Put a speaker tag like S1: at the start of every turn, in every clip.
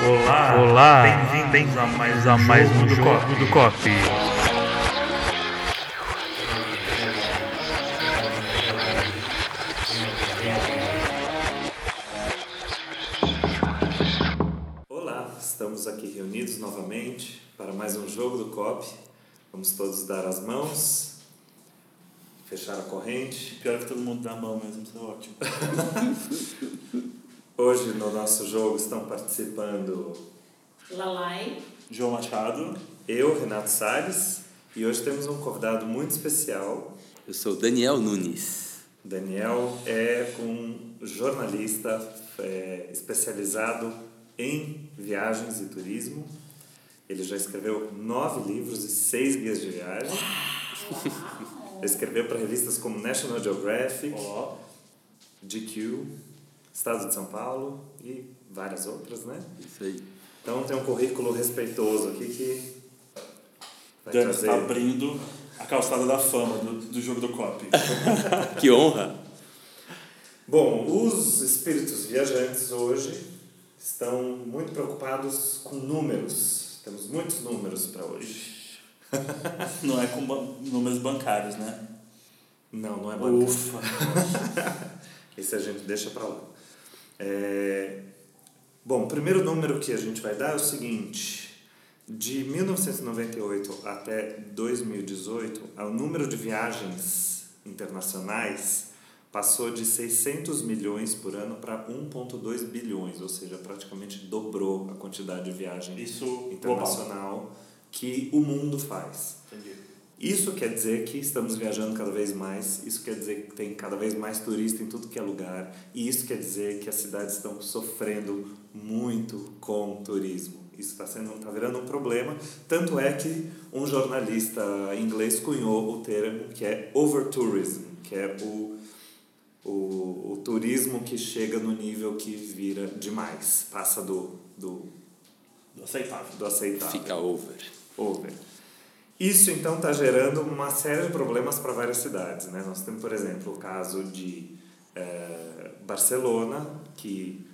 S1: Olá, olá, bem-vindos a mais, a mais um jogo do Cop.
S2: Olá, estamos aqui reunidos novamente para mais um jogo do COP. Vamos todos dar as mãos, fechar a corrente.
S3: Pior que todo mundo dá a mão mesmo, isso é ótimo.
S2: Hoje no nosso jogo estão participando
S4: Lalai.
S3: João Machado.
S2: eu, Renato Salles, e hoje temos um convidado muito especial.
S5: Eu sou Daniel Nunes.
S2: Daniel é um jornalista é, especializado em viagens e turismo. Ele já escreveu nove livros e seis guias de viagem. Escreveu para revistas como National Geographic,
S3: Ó,
S2: GQ, Estado de São Paulo e várias outras, né?
S5: Isso aí.
S2: Então tem um currículo respeitoso aqui que vai
S3: Dani
S2: trazer...
S3: está abrindo a calçada da fama do, do jogo do COP.
S5: Que honra!
S2: Bom, os espíritos viajantes hoje estão muito preocupados com números. Temos muitos números para hoje.
S3: Não é com números bancários, né?
S2: Não, não é bacana.
S3: Ufa.
S2: Esse a gente deixa para lá. É... Bom, o primeiro número que a gente vai dar é o seguinte. De 1998 até 2018, o número de viagens internacionais passou de 600 milhões por ano para 1,2 bilhões, ou seja, praticamente dobrou a quantidade de viagem
S3: Isso global.
S2: internacional que o mundo faz. Isso quer dizer que estamos viajando cada vez mais, isso quer dizer que tem cada vez mais turista em tudo que é lugar, e isso quer dizer que as cidades estão sofrendo muito com o turismo. Isso está sendo tá virando um problema, tanto é que um jornalista inglês cunhou o termo que é overtourism, que é o, o, o turismo que chega no nível que vira demais, passa do, do,
S3: Aceitável.
S2: do aceitável.
S5: Fica over.
S2: Over. Isso então está gerando uma série de problemas para várias cidades. Né? Nós temos, por exemplo, o caso de eh, Barcelona, que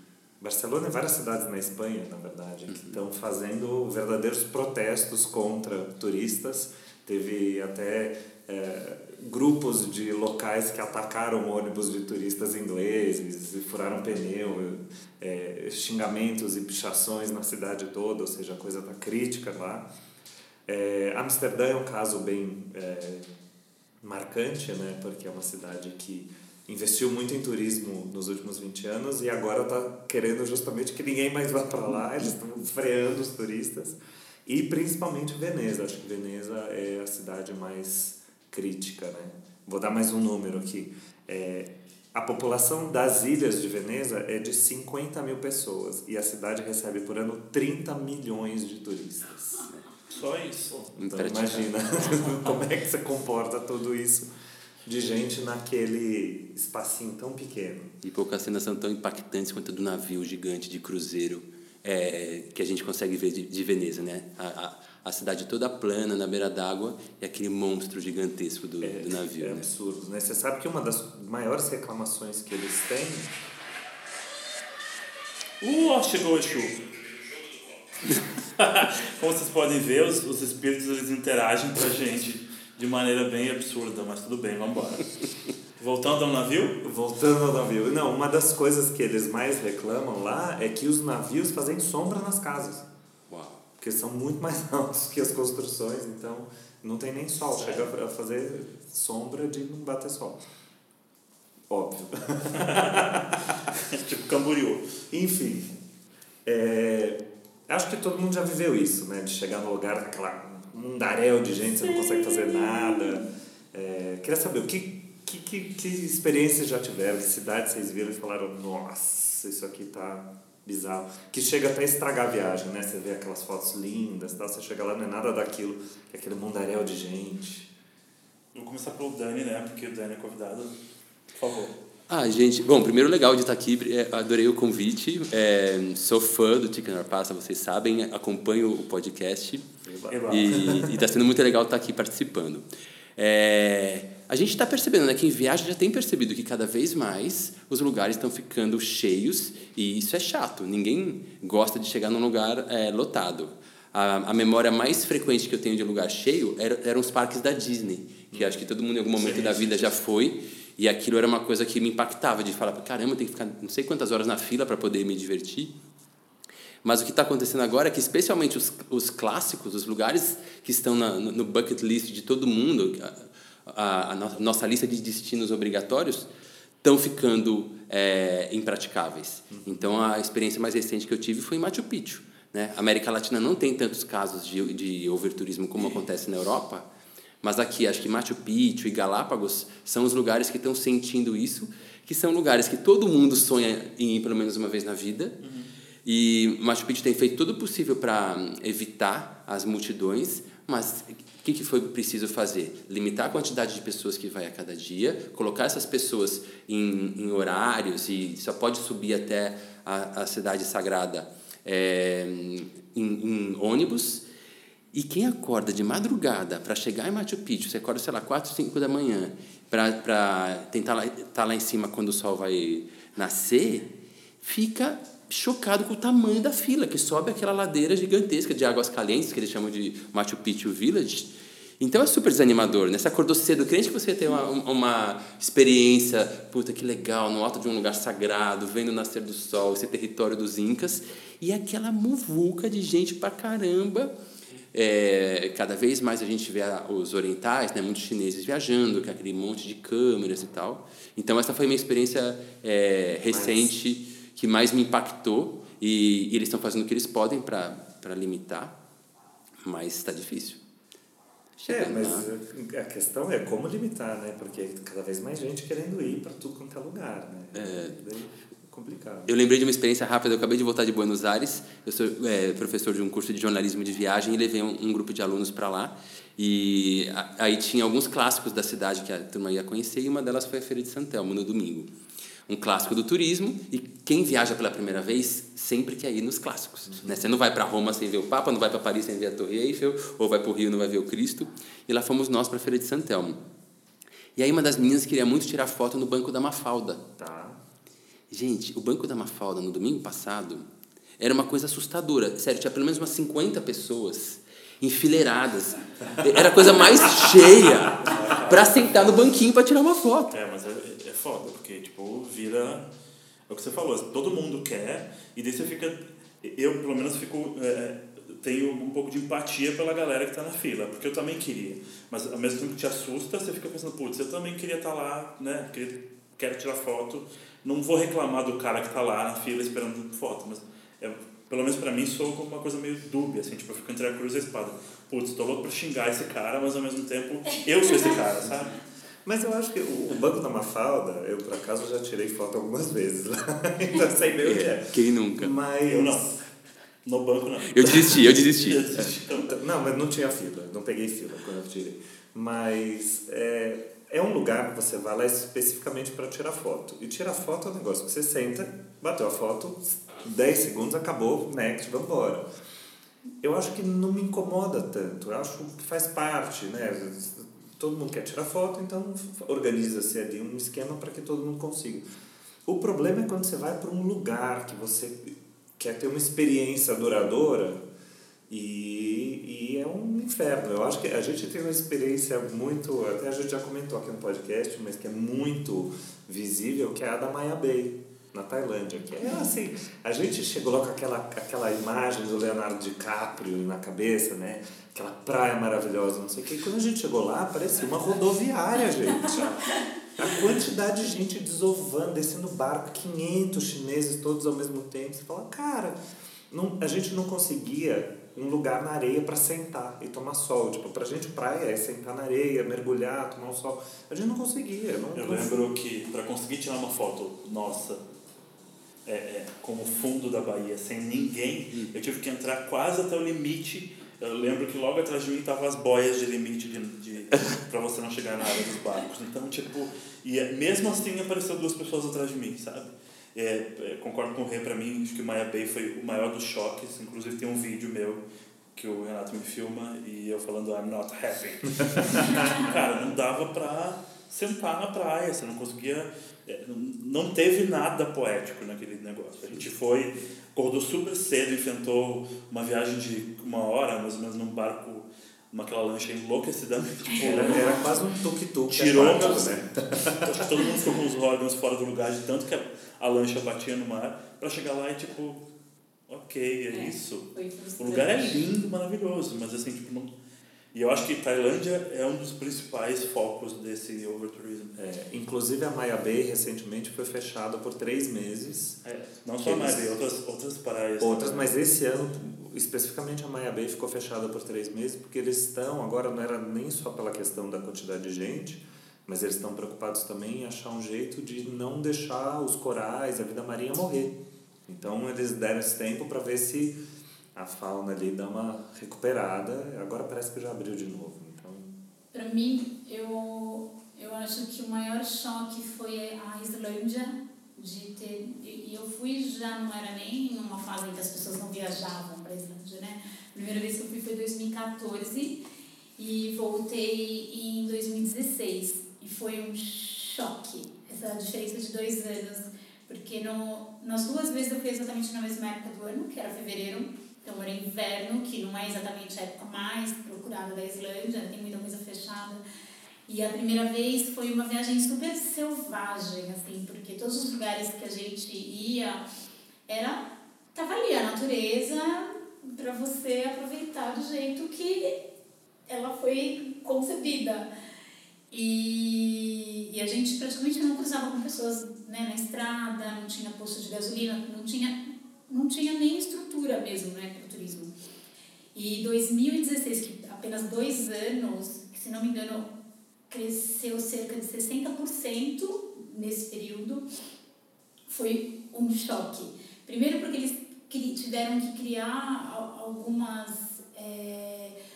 S2: Barcelona e várias cidades na Espanha, na verdade, que estão fazendo verdadeiros protestos contra turistas. Teve até eh, grupos de locais que atacaram ônibus de turistas ingleses e furaram pneu, eh, xingamentos e pichações na cidade toda, ou seja, a coisa está crítica lá. É, Amsterdã é um caso bem é, marcante, né? porque é uma cidade que investiu muito em turismo nos últimos 20 anos e agora está querendo justamente que ninguém mais vá para lá, eles estão freando os turistas. E principalmente Veneza, acho que Veneza é a cidade mais crítica. Né? Vou dar mais um número aqui. É, a população das ilhas de Veneza é de 50 mil pessoas e a cidade recebe por ano 30 milhões de turistas.
S3: Só isso.
S2: Então imagina como é que você comporta tudo isso de gente naquele espacinho tão pequeno.
S5: E poucas cenas são tão impactantes quanto a do navio gigante de cruzeiro é, que a gente consegue ver de, de Veneza, né? A, a, a cidade toda plana, na beira d'água, e aquele monstro gigantesco do, do navio,
S2: é
S5: né?
S2: absurdo, né? Você sabe que uma das maiores reclamações que eles têm
S3: Uh, chegou o Exu. Como vocês podem ver, os, os espíritos eles interagem com a gente de maneira bem absurda, mas tudo bem, vamos embora. Voltando ao navio,
S2: Voltando ao navio. Não, uma das coisas que eles mais reclamam lá é que os navios fazem sombra nas casas.
S5: Uau!
S2: Porque são muito mais altos que as construções, então não tem nem sol. Chega a fazer sombra de não bater sol. Óbvio.
S3: tipo Camboriú.
S2: Enfim, é, acho que todo mundo já viveu isso, né? De chegar no lugar, aquela mundaréu de gente, você não consegue fazer nada. É, queria saber, o que, que, que, que experiências já tiveram? Que cidades vocês viram e falaram, nossa, isso aqui tá bizarro. Que chega até a estragar a viagem, né? Você vê aquelas fotos lindas, tal, você chega lá, não é nada daquilo, é aquele mundaréu de gente.
S3: Vou começar pelo Dani, né? Porque o Dani é convidado. Por favor.
S5: Ah, gente, bom, primeiro legal de estar aqui, é, adorei o convite, é, sou fã do Chicken Pasta, vocês sabem, acompanho o podcast
S3: Eba.
S5: e está sendo muito legal estar aqui participando. É, a gente está percebendo, né? Quem viaja já tem percebido que cada vez mais os lugares estão ficando cheios e isso é chato. Ninguém gosta de chegar num lugar é, lotado. A, a memória mais frequente que eu tenho de lugar cheio era, eram os parques da Disney, que acho que todo mundo em algum momento
S3: Sim,
S5: da
S3: sim.
S5: vida já foi. E aquilo era uma coisa que me impactava, de falar, caramba, eu tenho que ficar não sei quantas horas na fila para poder me divertir. Mas o que está acontecendo agora é que, especialmente os, os clássicos, os lugares que estão na, no bucket list de todo mundo, a, a, a no- nossa lista de destinos obrigatórios, estão ficando é, impraticáveis. Então, a experiência mais recente que eu tive foi em Machu Picchu. Né? A América Latina não tem tantos casos de, de overturismo como acontece na Europa, mas aqui, acho que Machu Picchu e Galápagos são os lugares que estão sentindo isso, que são lugares que todo mundo sonha em ir pelo menos uma vez na vida. E Machu Picchu tem feito tudo o possível para evitar as multidões, mas o que, que foi preciso fazer? Limitar a quantidade de pessoas que vai a cada dia, colocar essas pessoas em, em horários e só pode subir até a, a cidade sagrada é, em, em ônibus. E quem acorda de madrugada para chegar em Machu Picchu, você acorda, sei lá, 4, 5 da manhã, para tentar estar tá lá em cima quando o sol vai nascer, fica chocado com o tamanho da fila, que sobe aquela ladeira gigantesca de águas calientes, que eles chamam de Machu Picchu Village. Então é super desanimador, né? Você acordou cedo, crente que você ia ter uma, uma experiência, puta que legal, no alto de um lugar sagrado, vendo o nascer do sol, esse território dos Incas, e aquela muvuca de gente pra caramba. É, cada vez mais a gente vê os orientais, né, muitos chineses viajando, com aquele monte de câmeras e tal. Então, essa foi minha experiência é, recente que mais me impactou. E, e eles estão fazendo o que eles podem para limitar, mas está difícil.
S2: É, mas a questão é como limitar, né? Porque cada vez mais gente querendo ir para tudo quanto é lugar, né? É. Complicado.
S5: Eu lembrei de uma experiência rápida. Eu acabei de voltar de Buenos Aires. Eu sou é, professor de um curso de jornalismo de viagem e levei um, um grupo de alunos para lá. E a- aí tinha alguns clássicos da cidade que a turma ia conhecer e uma delas foi a Feira de Santelmo, no domingo. Um clássico do turismo e quem viaja pela primeira vez sempre quer ir nos clássicos. Né? Você não vai para Roma sem ver o Papa, não vai para Paris sem ver a Torre Eiffel, ou vai para o Rio não vai ver o Cristo. E lá fomos nós para a Feira de Santelmo. E aí uma das meninas queria muito tirar foto no Banco da Mafalda.
S2: Tá.
S5: Gente, o Banco da Mafalda, no domingo passado, era uma coisa assustadora. Sério, tinha pelo menos umas 50 pessoas enfileiradas. Era a coisa mais cheia para sentar no banquinho para tirar uma foto.
S3: É, mas é, é foda, porque, tipo, vira. É o que você falou, todo mundo quer, e daí você fica. Eu, pelo menos, fico. é, tenho um pouco de empatia pela galera que tá na fila, porque eu também queria. Mas ao mesmo tempo que te assusta, você fica pensando, putz, eu também queria estar lá, né? Queria, quero tirar foto. Não vou reclamar do cara que tá lá na fila esperando foto, mas é, pelo menos pra mim soa como uma coisa meio dúbia, assim, tipo, eu fico entre a cruz e a espada. Putz, tô louco pra xingar esse cara, mas ao mesmo tempo eu sou esse cara, sabe?
S2: Mas eu acho que o Banco da Mafalda, eu por acaso já tirei foto algumas vezes lá. então sei bem o que é.
S5: Quem nunca?
S2: Mas.
S3: Eu não. No banco não.
S5: Eu desisti, eu desisti.
S3: Eu desisti.
S2: Não, mas não tinha fila, não peguei fila quando eu tirei. Mas é, é um lugar que você vai lá especificamente para tirar foto. E tirar foto é um negócio que você senta, bateu a foto, 10 segundos, acabou, next, vamos embora. Eu acho que não me incomoda tanto, eu acho que faz parte, né? Todo mundo quer tirar foto, então organiza-se ali um esquema para que todo mundo consiga. O problema é quando você vai para um lugar que você quer ter uma experiência duradoura e, e é um inferno. Eu acho que a gente tem uma experiência muito, até a gente já comentou aqui no podcast, mas que é muito visível, que é a da Maya Bay, na Tailândia. Que é assim, a gente chegou lá com aquela, aquela imagem do Leonardo DiCaprio na cabeça, né? Aquela praia maravilhosa, não sei o quê. E quando a gente chegou lá, parecia uma rodoviária, gente. A quantidade de gente desovando, descendo barco, 500 chineses todos ao mesmo tempo. Você fala, cara, não, a gente não conseguia um lugar na areia para sentar e tomar sol. Tipo, pra gente praia é sentar na areia, mergulhar, tomar um sol. A gente não conseguia. Não,
S3: Eu
S2: não-
S3: lembro que para conseguir tirar uma foto nossa é, é, como fundo da Bahia, sem ninguém, eu tive que entrar quase até o limite. Eu lembro que logo atrás de mim estavam as boias de limite de, de, para você não chegar na área dos barcos. Então, tipo, e é- mesmo assim apareceu duas pessoas atrás de mim, sabe? É, é, concordo com o Rê, pra mim, acho que o Maya Bay foi o maior dos choques. Inclusive, tem um vídeo meu que o Renato me filma e eu falando I'm not happy. Cara, não dava pra sentar na praia, você não conseguia. é, Não teve nada poético naquele negócio. A gente foi, acordou super cedo, enfrentou uma viagem de uma hora, mais ou menos, num barco, naquela lancha enlouquecidamente.
S2: Era, era quase um tuk-tuk.
S3: Tirou
S2: aquático,
S3: meus-
S2: né?
S3: Todo mundo ficou com os órgãos fora do lugar de tanto que a, a lancha batia no mar, pra chegar lá e tipo, ok, é,
S4: É,
S3: isso. O lugar é lindo, maravilhoso, mas assim, tipo, não... E eu acho que Tailândia é um dos principais focos desse overtourism.
S2: É, inclusive a Maya Bay recentemente foi fechada por três meses.
S3: É, não só a
S2: Eles-
S3: Mari, outras, outras praias.
S2: Outras,
S3: também.
S2: mas esse ano, especificamente a Maya Bay ficou fechada por três meses, porque eles estão, agora não era nem só pela questão da quantidade de gente, mas eles estão preocupados também em achar um jeito de não deixar os corais, a vida marinha morrer. Então eles deram esse tempo para ver se a fauna ali dá uma recuperada. Agora parece que já abriu de novo. Então,
S4: Para mim, eu, eu acho que o maior choque foi a Islândia, de ter. E eu fui já, não era nem numa fase em que as pessoas não viajavam para a Islândia, né? A primeira vez que eu fui foi em 2014 e voltei em 2016. E foi um choque, essa diferença de dois anos. Porque no, nas duas vezes eu fui exatamente na mesma época do ano, que era fevereiro, então era inverno, que não é exatamente a época mais procurada da Islândia, tem muita coisa fechada. E a primeira vez foi uma viagem super selvagem, assim, porque todos os lugares que a gente ia era tava ali a natureza para você aproveitar do jeito que ela foi concebida. E, e a gente praticamente não cruzava com pessoas né, na estrada, não tinha posto de gasolina, não tinha, não tinha nem estrutura mesmo né, para o turismo. E 2016, que apenas dois anos, que se não me engano cresceu cerca de 60% nesse período, foi um choque. Primeiro porque eles tiveram que criar al- algumas, é,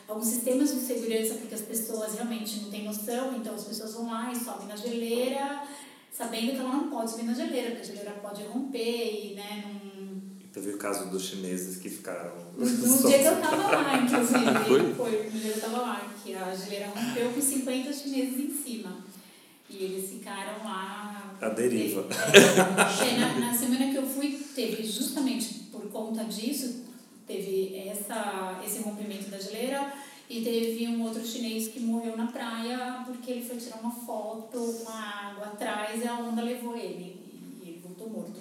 S4: alguns sistemas de segurança, porque as pessoas realmente não têm noção, então as pessoas vão lá e sobem na geleira, sabendo que ela não pode subir na geleira, porque a geleira pode romper e né, não
S2: teve o caso dos chineses que ficaram.
S4: no, dia que eu tava lá, inclusive.
S5: Foi?
S4: Foi, no dia que eu tava lá, que a geleira rompeu com 50 chineses em cima. E eles ficaram lá.
S2: A deriva.
S4: É, na, na semana que eu fui, teve justamente por conta disso, teve essa, esse rompimento da geleira e teve um outro chinês que morreu na praia porque ele foi tirar uma foto com a água atrás e a onda levou ele. E ele voltou morto.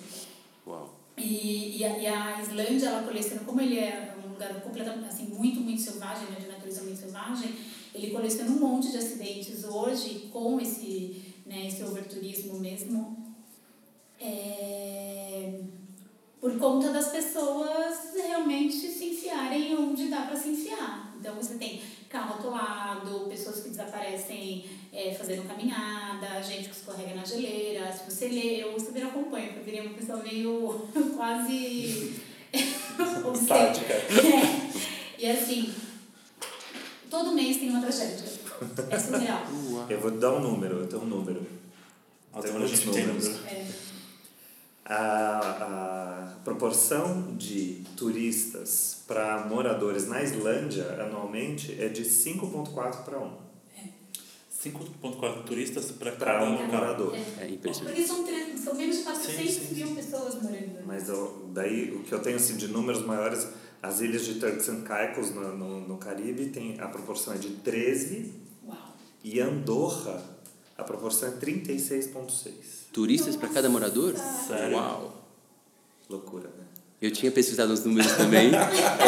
S5: Uau.
S4: E, e, a, e a Islândia, ela coleciona, como ele é um lugar completamente, assim, muito, muito selvagem, né, de natureza muito selvagem, ele coleciona um monte de acidentes hoje com esse, né, esse overturismo mesmo, é, por conta das pessoas realmente se enfiarem onde dá para se enfiar. Então você tem carro atolado, pessoas que desaparecem é, fazendo caminhada, gente que escorrega na geleira. Se você lê, eu super acompanho, porque eu virei uma pessoa meio quase.
S3: Sádica.
S4: É. E assim, todo mês tem uma tragédia. É surreal.
S2: Eu vou te dar um número, eu tenho um número.
S3: Até
S2: Tem
S3: quando a
S2: muitos
S3: gente tem
S2: números.
S3: número.
S4: É.
S2: A, a proporção de turistas para moradores na Islândia anualmente é de 5,4 para 1.
S3: 5,4 turistas para
S2: Para
S3: cada
S2: um morador.
S5: É impressionante.
S4: Porque são, tre- são menos de 400
S3: Sim, sim,
S4: mil pessoas morando.
S2: Mas eu, daí o que eu tenho assim, de números maiores, as ilhas de Turks and Caicos no, no, no Caribe tem a proporção é de 13
S4: Uau.
S2: e Andorra a proporção é 36,6.
S5: Turistas para cada morador?
S3: Sério?
S5: Uau.
S2: Loucura, né?
S5: Eu tinha pesquisado os números também.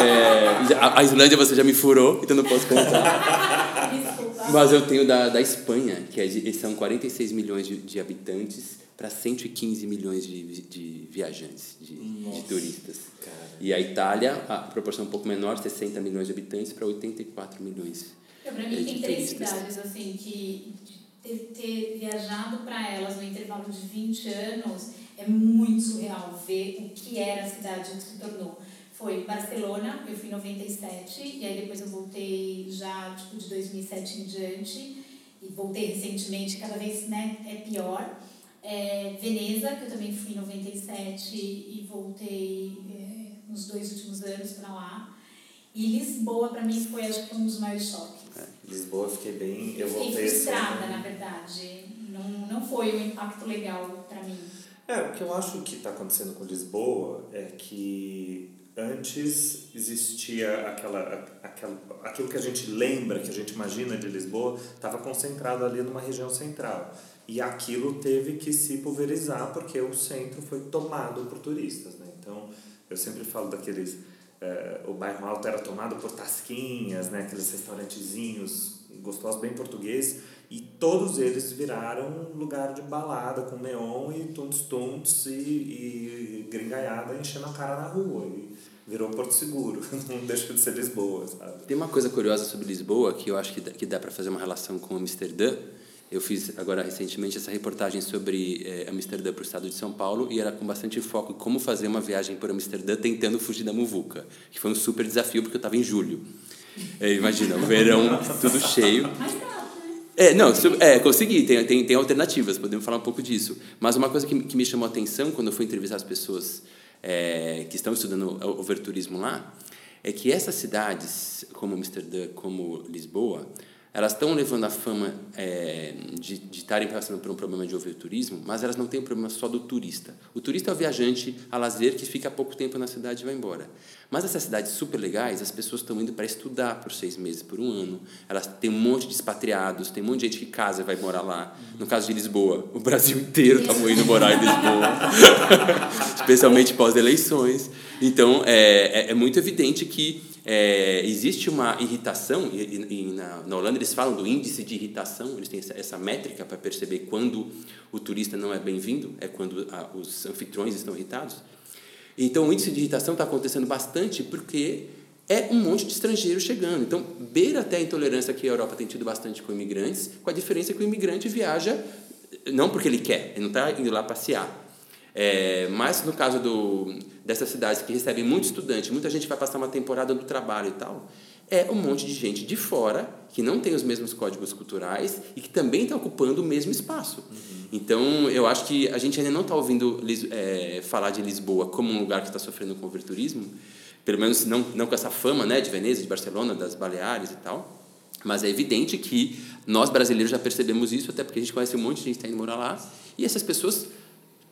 S5: É, a- Islândia você já me furou, então não posso contar.
S4: Desculpa.
S5: Mas eu tenho da, da Espanha, que é de, são 46 milhões de, de habitantes para 115 milhões de, de viajantes, de, de turistas. E a Itália, a proporção é um pouco menor, 60 milhões de habitantes para 84 milhões.
S4: Pra
S5: é,
S4: mim,
S5: de
S4: tem três
S5: turistas.
S4: cidades assim que ter, ter viajado para elas no intervalo de 20 anos é muito surreal ver o que era a cidade que se tornou. Foi Barcelona, eu fui em 97, e aí depois eu voltei já tipo, de 2007 em diante, e voltei recentemente, cada vez né, é pior. É, Veneza, que eu também fui em 97 e voltei é, nos dois últimos anos para lá. E Lisboa, para mim, foi acho que um dos maiores choques.
S2: Lisboa eu fiquei bem. Eu
S4: Eu fiquei
S2: voltei
S4: frustrada,
S2: ano.
S4: na verdade. Não, não foi um impacto legal para mim.
S2: É, o que eu acho que está acontecendo com Lisboa é que antes existia aquela, aquela, aquilo que a gente lembra, que a gente imagina de Lisboa, estava concentrado ali numa região central. E aquilo teve que se pulverizar porque o centro foi tomado por turistas. Né? Então, eu sempre falo daqueles. Eh, o bairro Alto era tomado por tasquinhas, né? aqueles restaurantezinhos gostosos, bem portugueses, e todos eles viraram um lugar de balada com neon e tuntos-tuntos e, e gringaiada enchendo a cara na rua. E virou Porto Seguro, não deixa de ser Lisboa, sabe?
S5: Tem uma coisa curiosa sobre Lisboa que eu acho que dá, que dá para fazer uma relação com Amsterdã. Eu fiz agora recentemente essa reportagem sobre eh, Amsterdã para o estado de São Paulo e era com bastante foco em como fazer uma viagem por Amsterdã tentando fugir da muvuca, que foi um super desafio porque eu estava em julho. Eh, imagina, o verão tudo cheio.
S4: Dá, né?
S5: É, não, é, consegui, tem, tem, tem alternativas, podemos falar um pouco disso. Mas uma coisa que, me- que me chamou a atenção quando eu fui entrevistar as pessoas é, que estão estudando overturismo lá, é que essas cidades, como Amsterdã, como Lisboa, elas estão levando a fama é, de estarem passando por um problema de overturismo, mas elas não têm o problema só do turista. O turista é o viajante a lazer que fica pouco tempo na cidade e vai embora. Mas essas cidades super legais, as pessoas estão indo para estudar por seis meses, por um ano. Elas têm um monte de expatriados, tem um monte de gente que casa e vai morar lá. No caso de Lisboa, o Brasil inteiro está indo morar em Lisboa, especialmente pós-eleições. Então, é, é, é muito evidente que é, existe uma irritação, e, e- na, na Holanda eles falam do índice de irritação, eles têm essa, essa métrica para perceber quando o turista não é bem-vindo, é quando a, os anfitriões estão irritados. Então, o índice de irritação está acontecendo bastante porque é um monte de estrangeiros chegando. Então, beira até a intolerância que a Europa tem tido bastante com imigrantes, com a diferença que o imigrante viaja não porque ele quer, ele não está indo lá passear. É, mas no caso do, dessas cidades que recebem muito estudante, muita gente vai passar uma temporada no trabalho e tal, é um monte de gente de fora que não tem os mesmos códigos culturais e que também está ocupando o mesmo espaço. Então, eu acho que a gente ainda não está ouvindo é, falar de Lisboa como um lugar que está sofrendo com o overturismo, pelo menos não, não com essa fama né, de Veneza, de Barcelona, das Baleares e tal. Mas é evidente que nós brasileiros já percebemos isso, até porque a gente conhece um monte de gente que está indo morar lá, e essas pessoas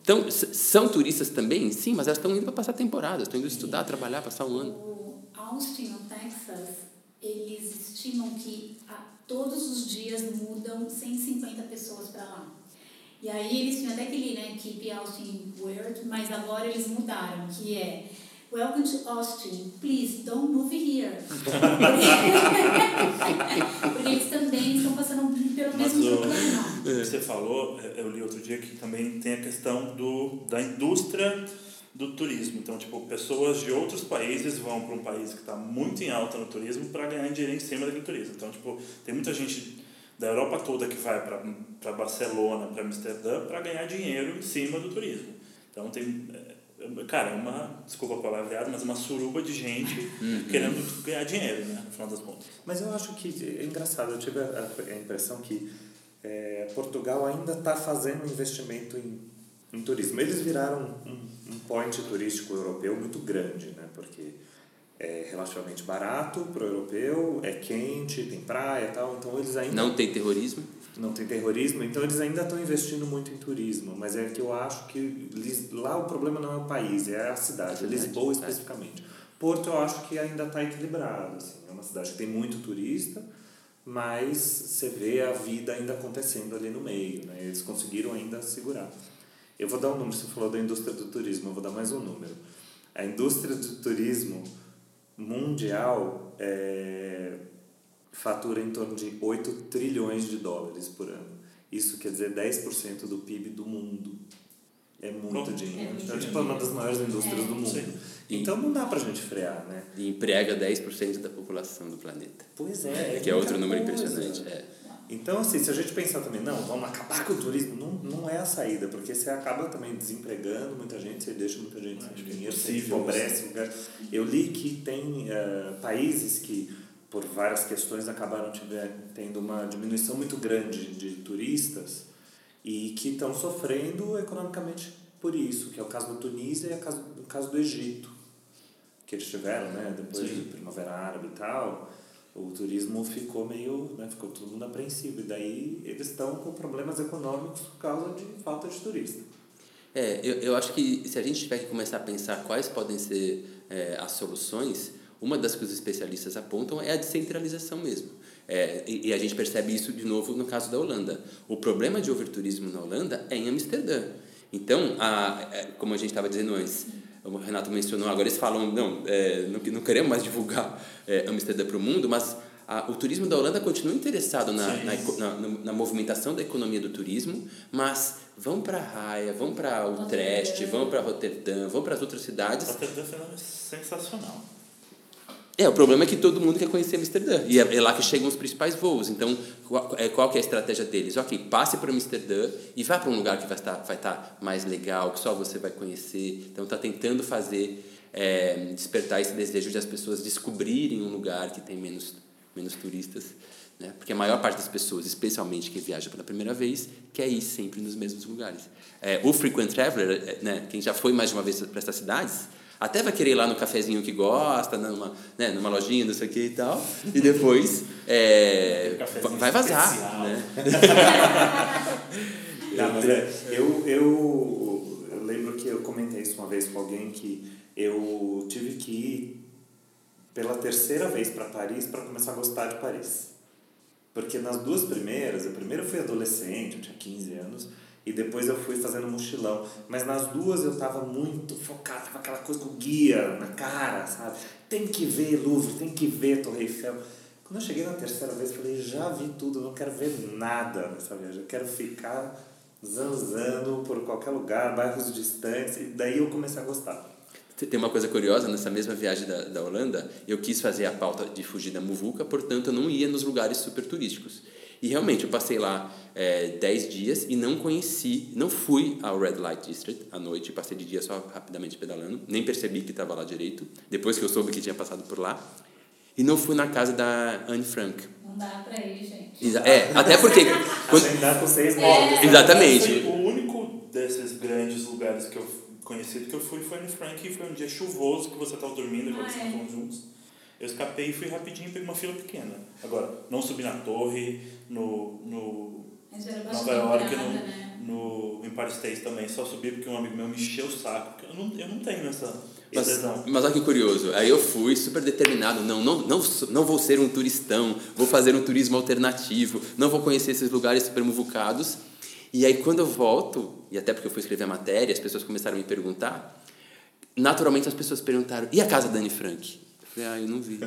S5: tão, s- são turistas também, sim, mas elas estão indo para passar temporada, estão indo estudar, trabalhar, passar um ano.
S4: O Austin, no Texas, eles estimam que a, todos os dias mudam 150 pessoas para lá. E aí eles tinham até aquele, né, Keep Austin Weird, mas agora eles mudaram, que é Welcome to Austin, please don't move here. Porque eles também estão passando pelo
S3: Mas
S4: mesmo
S3: o,
S4: problema.
S3: que você falou, é, eu li outro dia que também tem a questão do, da indústria do turismo. Então, tipo, pessoas de outros países vão para um país que está muito em alta no turismo para ganhar dinheiro em cima daquele turismo. Então, tipo, tem muita gente da Europa toda que vai para Barcelona, para Amsterdã, para ganhar dinheiro em cima do turismo. Então, tem. Cara, é uma, desculpa a palavreada, mas uma suruba de gente querendo ganhar dinheiro, né? No final das contas.
S2: Mas eu acho que é engraçado, eu tive a, a impressão que é, Portugal ainda está fazendo investimento em, em turismo. Eles viraram um, um point turístico europeu muito grande, né? porque é relativamente barato para o europeu, é quente, tem praia e tal, então eles ainda
S5: Não tem terrorismo?
S2: Não tem terrorismo, então eles ainda estão investindo muito em turismo, mas é que eu acho que lá o problema não é o país, é a cidade,
S5: cidade,
S2: Lisboa
S5: é.
S2: especificamente. Porto eu acho que ainda está equilibrado, assim, é uma cidade que tem muito turista, mas você vê a vida ainda acontecendo ali no meio, né? eles conseguiram ainda segurar. Eu vou dar um número, você falou da indústria do turismo, eu vou dar mais um número. A indústria do turismo mundial é, fatura em torno de 8 trilhões de dólares por ano. Isso quer dizer 10% do PIB do mundo. É muito
S3: Bom,
S2: dinheiro.
S4: é muito
S2: então, tipo, é uma das maiores indústrias do mundo.
S3: Sim.
S2: Então não dá pra gente frear, né?
S5: E emprega 10% da população do planeta.
S2: Pois é.
S5: que é outro
S2: muita
S5: número
S2: coisa.
S5: impressionante. É.
S2: Então, assim, se a gente pensar também, não, vamos acabar com o turismo, não, não é a saída, porque você acaba também desempregando muita gente, você deixa muita gente sem
S3: é
S2: dinheiro, você empobrece. Eu li que tem eh, países que, por várias questões, acabaram tiver, tendo uma diminuição muito grande de turistas e que estão sofrendo economicamente por isso, que é o caso da Tunísia e o caso, o caso do Egito. que eles tiveram, né? Depois
S3: Sim.
S2: de Primavera Árabe e tal, o turismo ficou meio, né? Ficou todo mundo apreensivo. E daí eles estão com problemas econômicos por causa de falta de turista.
S5: É, eu, eu acho que se a gente tiver que começar a pensar quais podem ser é, as soluções, uma das que os especialistas apontam é a descentralização mesmo. É, e, e a gente percebe isso de novo no caso da Holanda. O problema de overturismo na Holanda é em Amsterdã. Então, a, é, como a gente estava dizendo antes, o Renato mencionou, agora eles falam, não, é, não, não queremos mais divulgar é, Amsterdã para o mundo, mas a, o turismo da Holanda continua interessado na, na, na, na- na movimentação da economia do turismo, mas vão para Haia, vão para Utrecht, vão para Roterdã, vão para as outras cidades.
S3: Rotterdam é sensacional.
S5: É, o problema é que todo mundo quer conhecer Amsterdã. E é, é lá que chegam os principais voos. Então, qual, é, qual que é a estratégia deles? Ok, passe para Amsterdã e vá para um lugar que vai estar, vai estar mais legal, que só você vai conhecer. Então, está tentando fazer, é, despertar esse desejo de as pessoas descobrirem um lugar que tem menos, menos turistas. Né? Porque a maior parte das pessoas, especialmente que viaja pela primeira vez, quer ir sempre nos mesmos lugares. É, o frequent traveler, é, né, quem já foi mais de uma vez para essas cidades, até vai querer ir lá no cafezinho que gosta, numa, né, numa lojinha, não sei o que e tal, e depois é, vai vazar.
S3: especial.
S5: Né?
S2: Não, mas é, eu, eu, eu lembro que eu comentei isso uma vez com alguém que eu tive que ir pela terceira vez para Paris para começar a gostar de Paris. Porque nas duas primeiras, eu fui adolescente, eu tinha 15 anos, e depois eu fui fazendo mochilão. Mas nas duas eu estava muito focado, tava aquela coisa com guia na cara, sabe? Tem que ver Louvre, tem que ver Torre Eiffel. Quando eu cheguei na terceira vez, falei, já vi tudo, não quero ver nada nessa viagem. Eu quero ficar zanzando por qualquer lugar, bairros distantes, e daí eu comecei a gostar.
S5: Tem uma coisa curiosa, nessa mesma viagem da, da Holanda, eu quis fazer a pauta de fugir da muvuca, portanto eu não ia nos lugares super turísticos. E realmente eu passei lá é, 10 dias e não conheci, não fui ao Red Light District à noite, passei de dia só rapidamente pedalando, nem percebi que estava lá direito, depois que eu soube que tinha passado por lá. E não fui na casa da Anne Frank.
S4: Não dá pra ir, gente.
S5: Exa- É, até porque... quando-
S2: Agendar com seis
S4: É.
S2: móveis.
S5: Exatamente.
S3: O único desses grandes lugares que eu conheci que eu fui foi no Frank e foi um dia chuvoso que você estava dormindo quando vocês estavam juntos. Eu escapei e fui rapidinho e peguei uma fila pequena. Agora, não subi na torre, no, no Nova York, no,
S4: né?
S3: no Empire State também. Só subi porque um amigo meu me encheu o saco. Eu não, eu não tenho essa
S5: Mas,
S3: tesão.
S5: mas olha que curioso. Aí eu fui super determinado. Não, não, não, não vou ser um turistão. Vou fazer um turismo alternativo. Não vou conhecer esses lugares super muvucados. E aí quando eu volto, e até porque eu fui escrever a matéria, as pessoas começaram a me perguntar. Naturalmente as pessoas perguntaram: e a casa da Anne Frank? Falei, ah, eu não vi.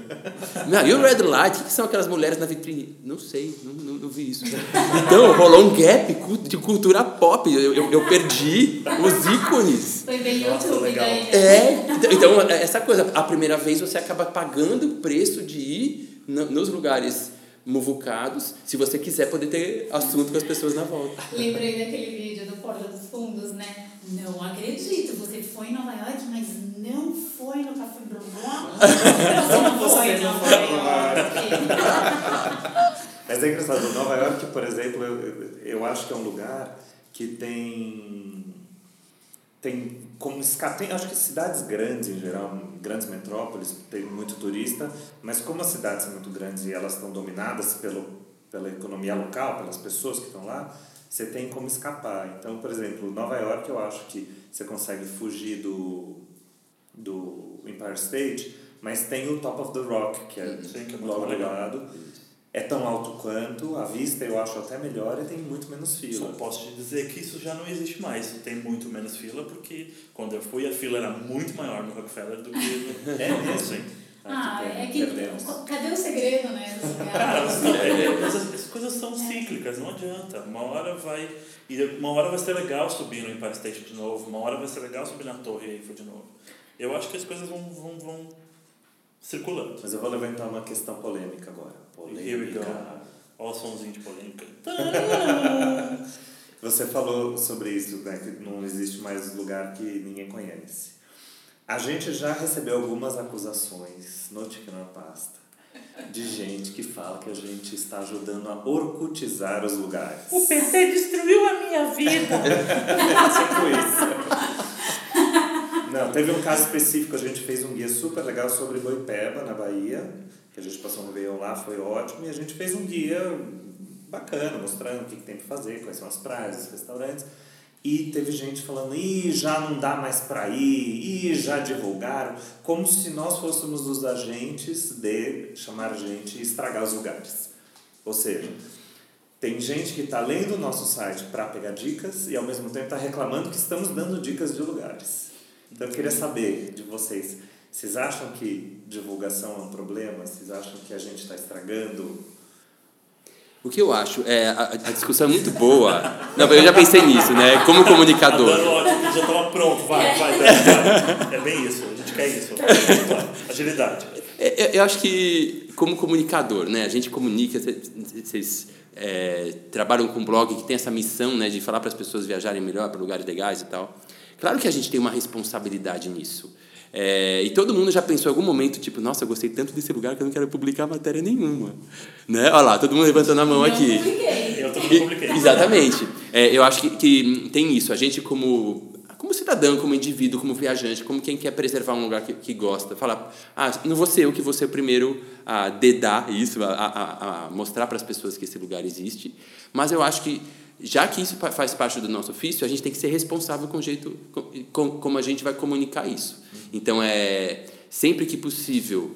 S5: Não, e o Red Light? O que são aquelas mulheres na vitrine? Não sei, não, não, não vi isso. Então, rolou um gap de cultura pop. Eu, eu, eu perdi os ícones.
S4: Foi bem YouTube né?
S5: É, então- então essa coisa, a primeira vez você acaba pagando o preço de ir no- nos lugares muvucados, se você quiser poder ter assunto com as pessoas na volta.
S4: Lembrei daquele vídeo do Porta dos Fundos, né? Não acredito, você foi em Nova York, mas não foi no Café? Você não foi Nova York.
S2: Mas é engraçado, Nova York, por exemplo, eu, eu- acho que é um lugar que tem. Tem como escape. Tem, acho que cidades grandes em geral, grandes metrópoles, tem muito turista, mas como as cidades são muito grandes e elas estão dominadas pelo, pela economia local, pelas pessoas que estão lá, você tem como escapar. Então, por exemplo, Nova York eu acho que você consegue fugir do, do Empire State, mas tem o Top of the Rock, que é
S3: Sim, que é muito
S2: logo do
S3: legal.
S2: lado. É tão alto quanto, a vista eu acho até melhor e tem muito menos
S3: Só
S2: fila.
S3: posso te dizer que isso já não existe mais. Tem muito menos fila, porque quando eu fui, a fila era muito maior no Rockefeller do que no.
S2: É mesmo?
S3: Sim.
S4: Ah,
S2: pena,
S4: é que.
S2: perdemos.
S4: Cadê o segredo, né?
S3: Cara, as, as coisas são cíclicas, não adianta. Uma hora vai. E uma hora vai ser legal subir no Empire State de novo, uma hora vai ser legal subir na Torre Eiffel de novo. Eu acho que as coisas vão, vão, vão circulando.
S2: Mas eu vou levantar uma questão polêmica agora.
S3: Here we go.
S2: Polêmica.
S3: Olha o somzinho de polêmica.
S2: Você falou sobre isso, né, que não existe mais lugar que ninguém conhece. A gente já recebeu algumas acusações no Pasta de gente que fala que a gente está ajudando a orcutizar os lugares.
S3: O PT destruiu a minha vida!
S2: tipo isso. Não, teve um caso específico, a gente fez um guia super legal sobre Boipeba, na Bahia, que a gente passou no Réveillon lá, foi ótimo, e a gente fez um guia bacana, mostrando o que, que tem para fazer, quais são as praias, os restaurantes. E teve gente falando, ih, já não dá mais para ir, ih, já divulgaram, como se nós fôssemos os agentes de chamar gente e estragar os lugares. Ou seja, tem gente que está lendo o nosso site para pegar dicas e ao mesmo tempo está reclamando que estamos dando dicas de lugares. Então eu queria saber de vocês, vocês acham que divulgação é um problema? Vocês acham que a gente está estragando
S5: O que eu acho, é, a, a discussão é muito boa. Não, eu já pensei nisso, né? Como comunicador.
S3: Ótimo, já estava pronto, vai, vai, vai. É bem isso, a gente quer isso. Agilidade.
S5: É, Eu, eu acho que, como comunicador, né, a gente comunica, cê- vocês é, trabalham com um blog que tem essa missão né, de falar para as pessoas viajarem melhor para lugares legais e tal. Claro que a gente tem uma responsabilidade nisso. É, e todo mundo já pensou em algum momento, tipo, nossa, eu gostei tanto desse lugar que eu não quero publicar matéria nenhuma. Né? Olha lá, todo mundo levantando a mão aqui.
S3: Eu também publiquei.
S5: Exatamente. É, eu acho que, que tem isso. A gente, como, como cidadão, como indivíduo, como viajante, como quem quer preservar um lugar que, que gosta, falar, ah, não vou ser eu que vou ser o primeiro a dedar isso, a, a, a mostrar para as pessoas que esse lugar existe, mas eu acho que, já que isso fa- faz parte do nosso ofício, a gente tem que ser responsável com o jeito com, com, como a gente vai comunicar isso. Então, é sempre que possível,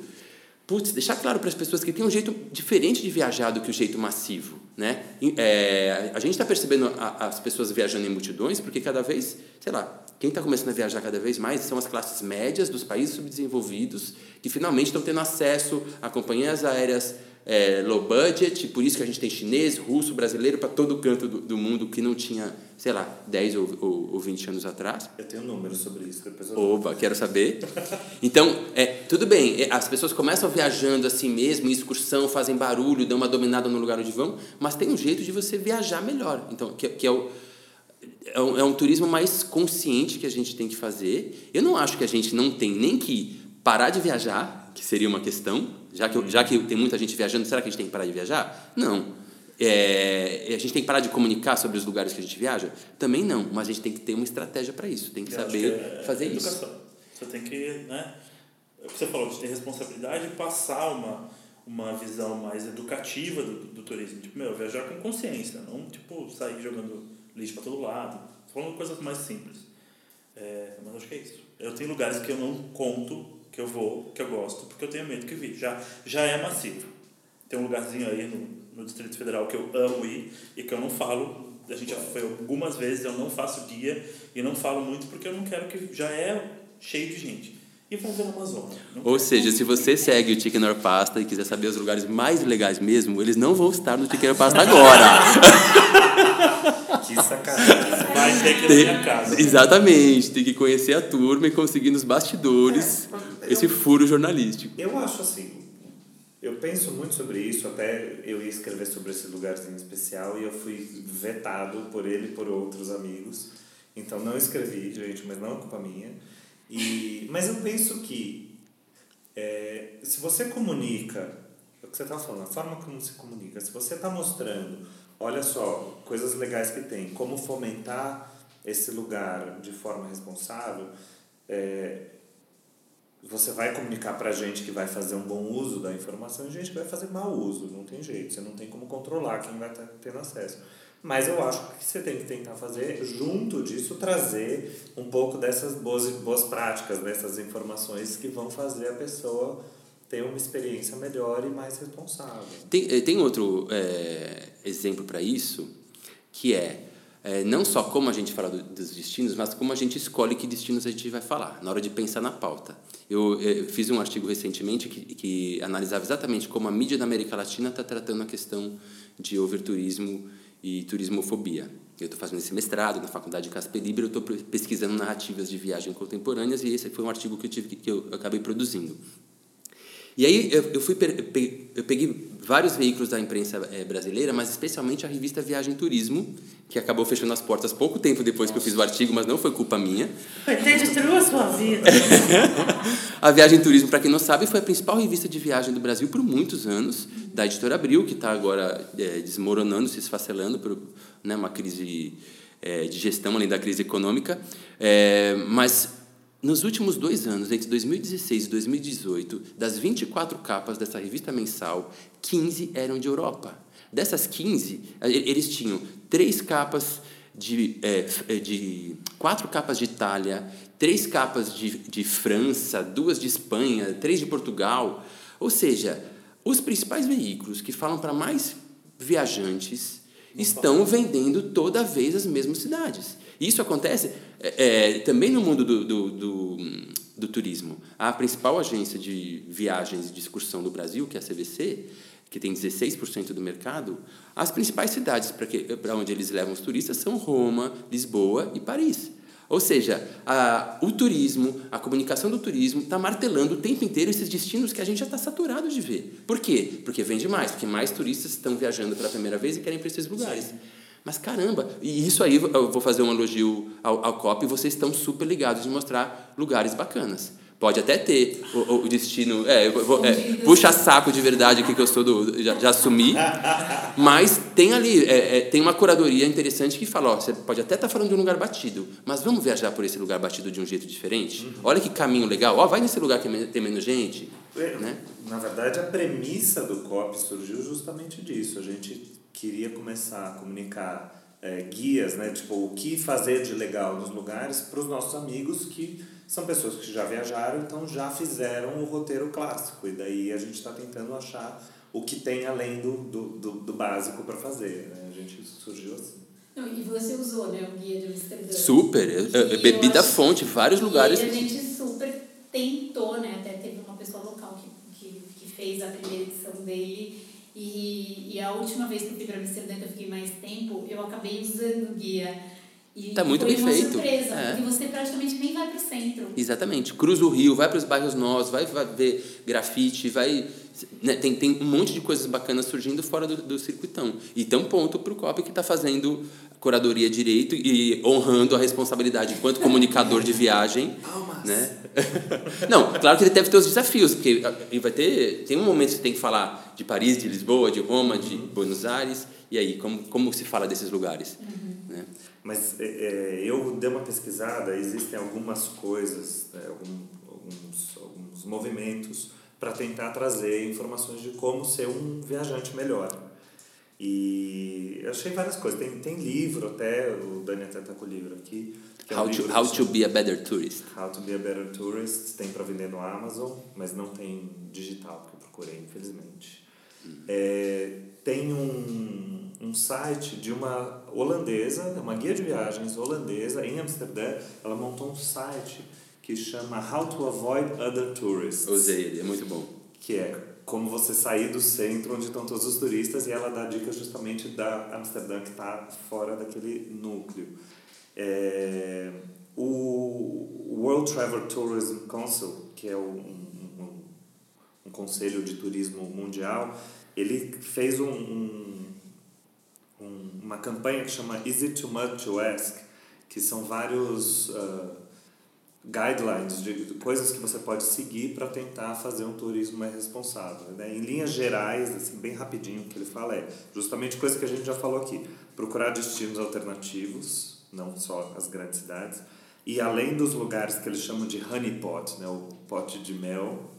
S5: Putz, deixar claro para as pessoas que tem um jeito diferente de viajar do que o jeito massivo, né? É, a gente está percebendo a, as pessoas viajando em multidões porque cada vez, sei lá, quem está começando a viajar cada vez mais são as classes médias dos países subdesenvolvidos que finalmente estão tendo acesso a companhias aéreas é, low budget, por isso que a gente tem chinês, russo, brasileiro para todo canto do, do mundo que não tinha, sei lá, 10 ou, ou, ou 20 anos atrás.
S2: Eu tenho números sobre isso, depois eu
S5: Opa, quero saber. Então, é, tudo bem, é, as pessoas começam viajando assim mesmo, em excursão, fazem barulho, dão uma dominada no lugar onde vão, mas tem um jeito de você viajar melhor. Então, que, que é o. É um, é um turismo mais consciente que a gente tem que fazer. Eu não acho que a gente não tem nem que parar de viajar, que seria uma questão, já que, já que tem muita gente viajando, será que a gente tem que parar de viajar? Não. É, a gente tem que parar de comunicar sobre os lugares que a gente viaja? Também não, mas a gente tem que ter uma estratégia para isso, tem que
S3: Eu
S5: saber
S3: que é
S5: fazer isso.
S3: educação. Você tem que, né? É o que você falou, você tem responsabilidade de passar uma, uma visão mais educativa do, do turismo. Tipo, meu, viajar com consciência, não tipo sair jogando lixo para todo lado. Tô falando coisas mais simples. É, mas acho que é isso. Eu tenho lugares que eu não conto que eu vou, que eu gosto, porque eu tenho medo que vi. Já, já é massivo. Tem um lugarzinho aí no, no Distrito Federal que eu amo ir e que eu não falo. A gente já foi algumas vezes, eu não faço guia e não falo muito porque eu não quero que. Já é cheio de gente. E vamos ver no Amazonas. Não
S5: Ou seja, se você segue o Chicken or Pasta e quiser saber os lugares mais legais mesmo, eles não vão estar no Chicken or Pasta agora.
S2: Que sacanagem.
S3: Que
S5: Tem-
S3: na minha casa.
S5: Exatamente, tem que conhecer a turma e conseguir nos bastidores
S2: É, eu-
S5: esse furo jornalístico.
S2: Eu acho assim, eu penso muito sobre isso, até eu ia escrever sobre esse lugarzinho em especial e eu fui vetado por ele e por outros amigos. Então não escrevi, gente, mas não é culpa minha. E, mas eu penso que é, se você comunica, é o que você estava falando, a forma como se comunica, se você está mostrando, olha só, coisas legais que tem, como fomentar esse lugar de forma responsável, é, você vai comunicar para gente que vai fazer um bom uso da informação e gente vai fazer mau uso, não tem jeito, você não tem como controlar quem vai estar tendo acesso. Mas eu acho que você tem que tentar fazer, junto disso, trazer um pouco dessas boas, boas práticas, dessas informações que vão fazer a pessoa ter uma experiência melhor e mais responsável.
S5: Tem, eh, tem outro eh, exemplo para isso, que é eh, não só como a gente fala do- dos destinos, mas como a gente escolhe que destinos a gente vai falar, na hora de pensar na pauta. Eu, eh, fiz um artigo recentemente que, que analisava exatamente como a mídia da América Latina está tratando a questão de overturismo e turismofobia. Eu estou fazendo esse mestrado na Faculdade de Casper Libre, eu estou pesquisando narrativas de viagem contemporâneas e esse foi um artigo que eu, tive, que eu acabei produzindo. E aí eu, eu fui eu peguei vários veículos da imprensa eh, brasileira, mas especialmente a revista Viagem e Turismo, que acabou fechando as portas pouco tempo depois que eu fiz o artigo, mas não foi culpa minha.
S6: Ele destruiu a sua vida.
S5: A Viagem e Turismo, para quem não sabe, foi a principal revista de viagem do Brasil por muitos anos, da editora Abril, que está agora eh, desmoronando, se esfacelando por né, uma crise eh, de gestão, além da crise econômica. Eh, mas nos últimos dois anos, entre 2016 e 2018, das 24 capas dessa revista mensal, 15 eram de Europa. Dessas 15, eh, eles tinham três capas de, é, de quatro capas de Itália, três capas de, de França, duas de Espanha, três de Portugal. Ou seja, os principais veículos que falam para mais viajantes estão vendendo toda vez as mesmas cidades. Isso acontece é, é, também no mundo do, do, do, do, turismo. A principal agência de viagens e de excursão do Brasil, que é a CVC, que tem 16% do mercado, as principais cidades para onde eles levam os turistas são Roma, Lisboa e Paris. Ou seja, a, o turismo, a comunicação do turismo está martelando o tempo inteiro esses destinos que a gente já está saturado de ver. Por quê? Porque vende mais, porque mais turistas estão viajando pela primeira vez e querem para esses lugares. Sim. Mas caramba, e isso aí eu vou fazer um elogio ao, ao COP, vocês estão super ligados de mostrar lugares bacanas. Pode até ter o, o destino. É, vou, é, puxa saco de verdade aqui que eu sou do. Já, já assumi. Mas tem ali, é, é, tem uma curadoria interessante que fala: ó, você pode até estar tá falando de um lugar batido, mas vamos viajar por esse lugar batido de um jeito diferente? Uhum. Olha que caminho legal. Ó, vai nesse lugar que tem menos gente.
S2: É,
S5: né?
S2: Na verdade, a premissa do COP surgiu justamente disso. A gente queria começar a comunicar é, guias, né? Tipo, o que fazer de legal nos lugares para os nossos amigos que são pessoas que já viajaram, então já fizeram o roteiro clássico. E daí a gente está tentando achar o que tem além do, do, do, do básico para fazer. Né? A gente surgiu assim.
S4: Não, e você usou, né, o guia de Amsterdã.
S5: Super, eu, eu bebi da fonte, vários lugares.
S4: E a gente super tentou, né, até teve uma pessoa local que, que, que fez a primeira edição dele e, e a última vez que eu fui para Amsterdã, que eu fiquei mais tempo, eu acabei usando o guia. E
S5: tá muito
S4: foi
S5: bem
S4: uma
S5: feito.
S4: surpresa,
S5: é.
S4: porque você praticamente nem vai para o centro.
S5: Exatamente. Cruza o rio, vai para os bairros novos, vai, vai ver grafite, vai. Né, tem, tem um monte de coisas bacanas surgindo fora do, do circuitão. E tem um ponto para o COP que está fazendo curadoria direito e honrando a responsabilidade enquanto comunicador de viagem.
S2: Palmas.
S5: Né? Não, claro que ele deve ter os desafios, porque ele vai ter. Tem um momento que você tem que falar de Paris, de Lisboa, de Roma, de Buenos Aires. E aí, como, como se fala desses lugares?
S4: Uhum.
S5: Né?
S2: Mas é, é, eu dei uma pesquisada, existem algumas coisas, é, algum, alguns, alguns movimentos para tentar trazer informações de como ser um viajante melhor. E eu achei várias coisas. Tem, tem livro até, o Dani até está com o livro aqui.
S5: É how, um to, how to be a better tourist.
S2: How to be a better tourist. Tem para vender no Amazon, mas não tem digital, porque eu procurei, infelizmente. É, tem um, um site de uma holandesa, uma guia de viagens holandesa em Amsterdã. Ela montou um site que chama How to Avoid Other Tourists.
S5: Usei ele, é muito bom.
S2: Que é como você sair do centro onde estão todos os turistas e ela dá dicas justamente da Amsterdã que está fora daquele núcleo. É, o World Travel Tourism Council, que é um, um, um conselho de turismo mundial, ele fez um, um, um, uma campanha que chama Is It Too Much to Ask? Que são vários uh, guidelines de, de, coisas que você pode seguir para tentar fazer um turismo mais responsável. Né? Em linhas gerais, assim, bem rapidinho, o que ele fala é justamente coisa que a gente já falou aqui. Procurar destinos alternativos, não só as grandes cidades. E além dos lugares que eles chamam de honeypot, né? o pote de mel,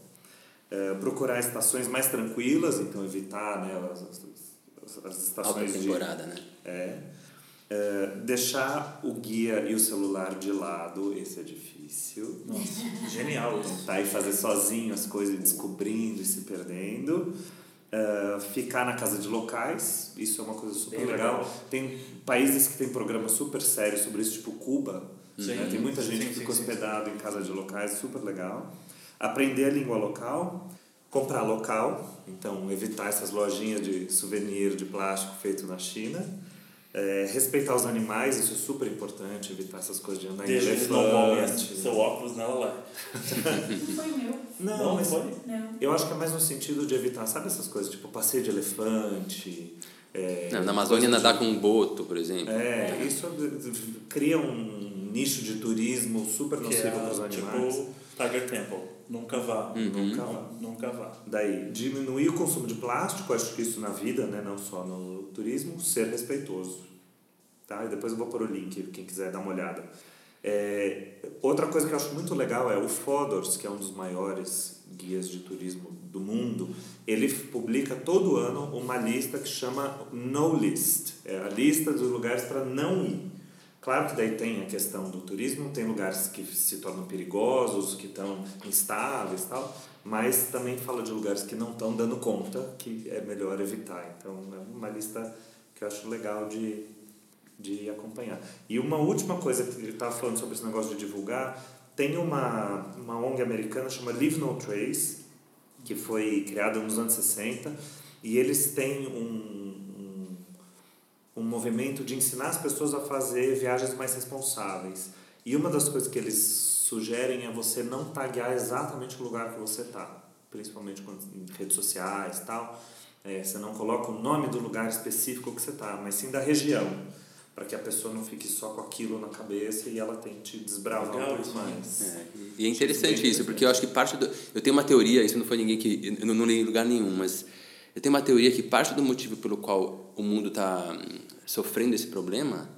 S2: é, procurar estações mais tranquilas, então evitar né, as, as, as estações
S5: Alta temporada,
S2: de...
S5: né?
S2: É, é, deixar o guia e o celular de lado, esse é difícil.
S3: Nossa, genial.
S2: Tentar ir fazer sozinho as coisas, descobrindo e se perdendo. Uh, ficar na casa de locais, isso é uma coisa super legal. legal. Tem países que têm programas super sérios sobre isso, tipo Cuba. Sim, né? Tem muita gente sim, que fica sim, hospedado em casa de locais, super legal aprender a língua local, comprar local, então evitar essas lojinhas de souvenir de plástico feito na China. É, respeitar os animais, isso é super importante, evitar essas coisas de andar
S3: Deixa
S2: em elefante.
S3: seu óculos nela lá.
S4: Não foi meu.
S2: Não,
S3: não
S2: mas
S3: foi?
S4: Não.
S2: eu acho que é mais no sentido de evitar, sabe essas coisas, tipo passeio de elefante. É,
S5: não, na Amazônia nadar com um boto, por exemplo.
S2: É, isso cria um nicho de turismo super nocivo
S3: é,
S2: para os animais.
S3: Tipo Tiger Temple. Nunca vá.
S5: Uhum.
S2: Nunca vá.
S3: Nunca vá.
S2: Daí, diminuir o consumo de plástico, acho que isso na vida, né, não só no turismo, ser respeitoso. Tá? E depois eu vou pôr o link, quem quiser dar uma olhada. É, outra coisa que eu acho muito legal é o Fodors, que é um dos maiores guias de turismo do mundo, ele publica todo ano uma lista que chama No List, é a lista dos lugares para não ir. Claro que daí tem a questão do turismo, tem lugares que se tornam perigosos, que estão instáveis e tal, mas também fala de lugares que não estão dando conta, que é melhor evitar. Então é uma lista que eu acho legal de, de acompanhar. E uma última coisa que ele estava falando sobre esse negócio de divulgar, tem uma, uma ONG americana chamada Leave No Trace, que foi criada nos anos 60, e eles têm um, um, movimento de ensinar as pessoas a fazer viagens mais responsáveis. E uma das coisas que eles sugerem é você não taguear exatamente o lugar que você está, principalmente em redes sociais e tal. É, você não coloca o nome do lugar específico que você está, mas sim da região, para que a pessoa não fique só com aquilo na cabeça e ela tente desbravar
S3: Legal,
S2: um pouco mais.
S5: É, e é interessante isso, porque eu acho que parte do. Eu tenho uma teoria, isso não foi ninguém que. Eu não, não li em lugar nenhum, mas eu tenho uma teoria que parte do motivo pelo qual o mundo está sofrendo esse problema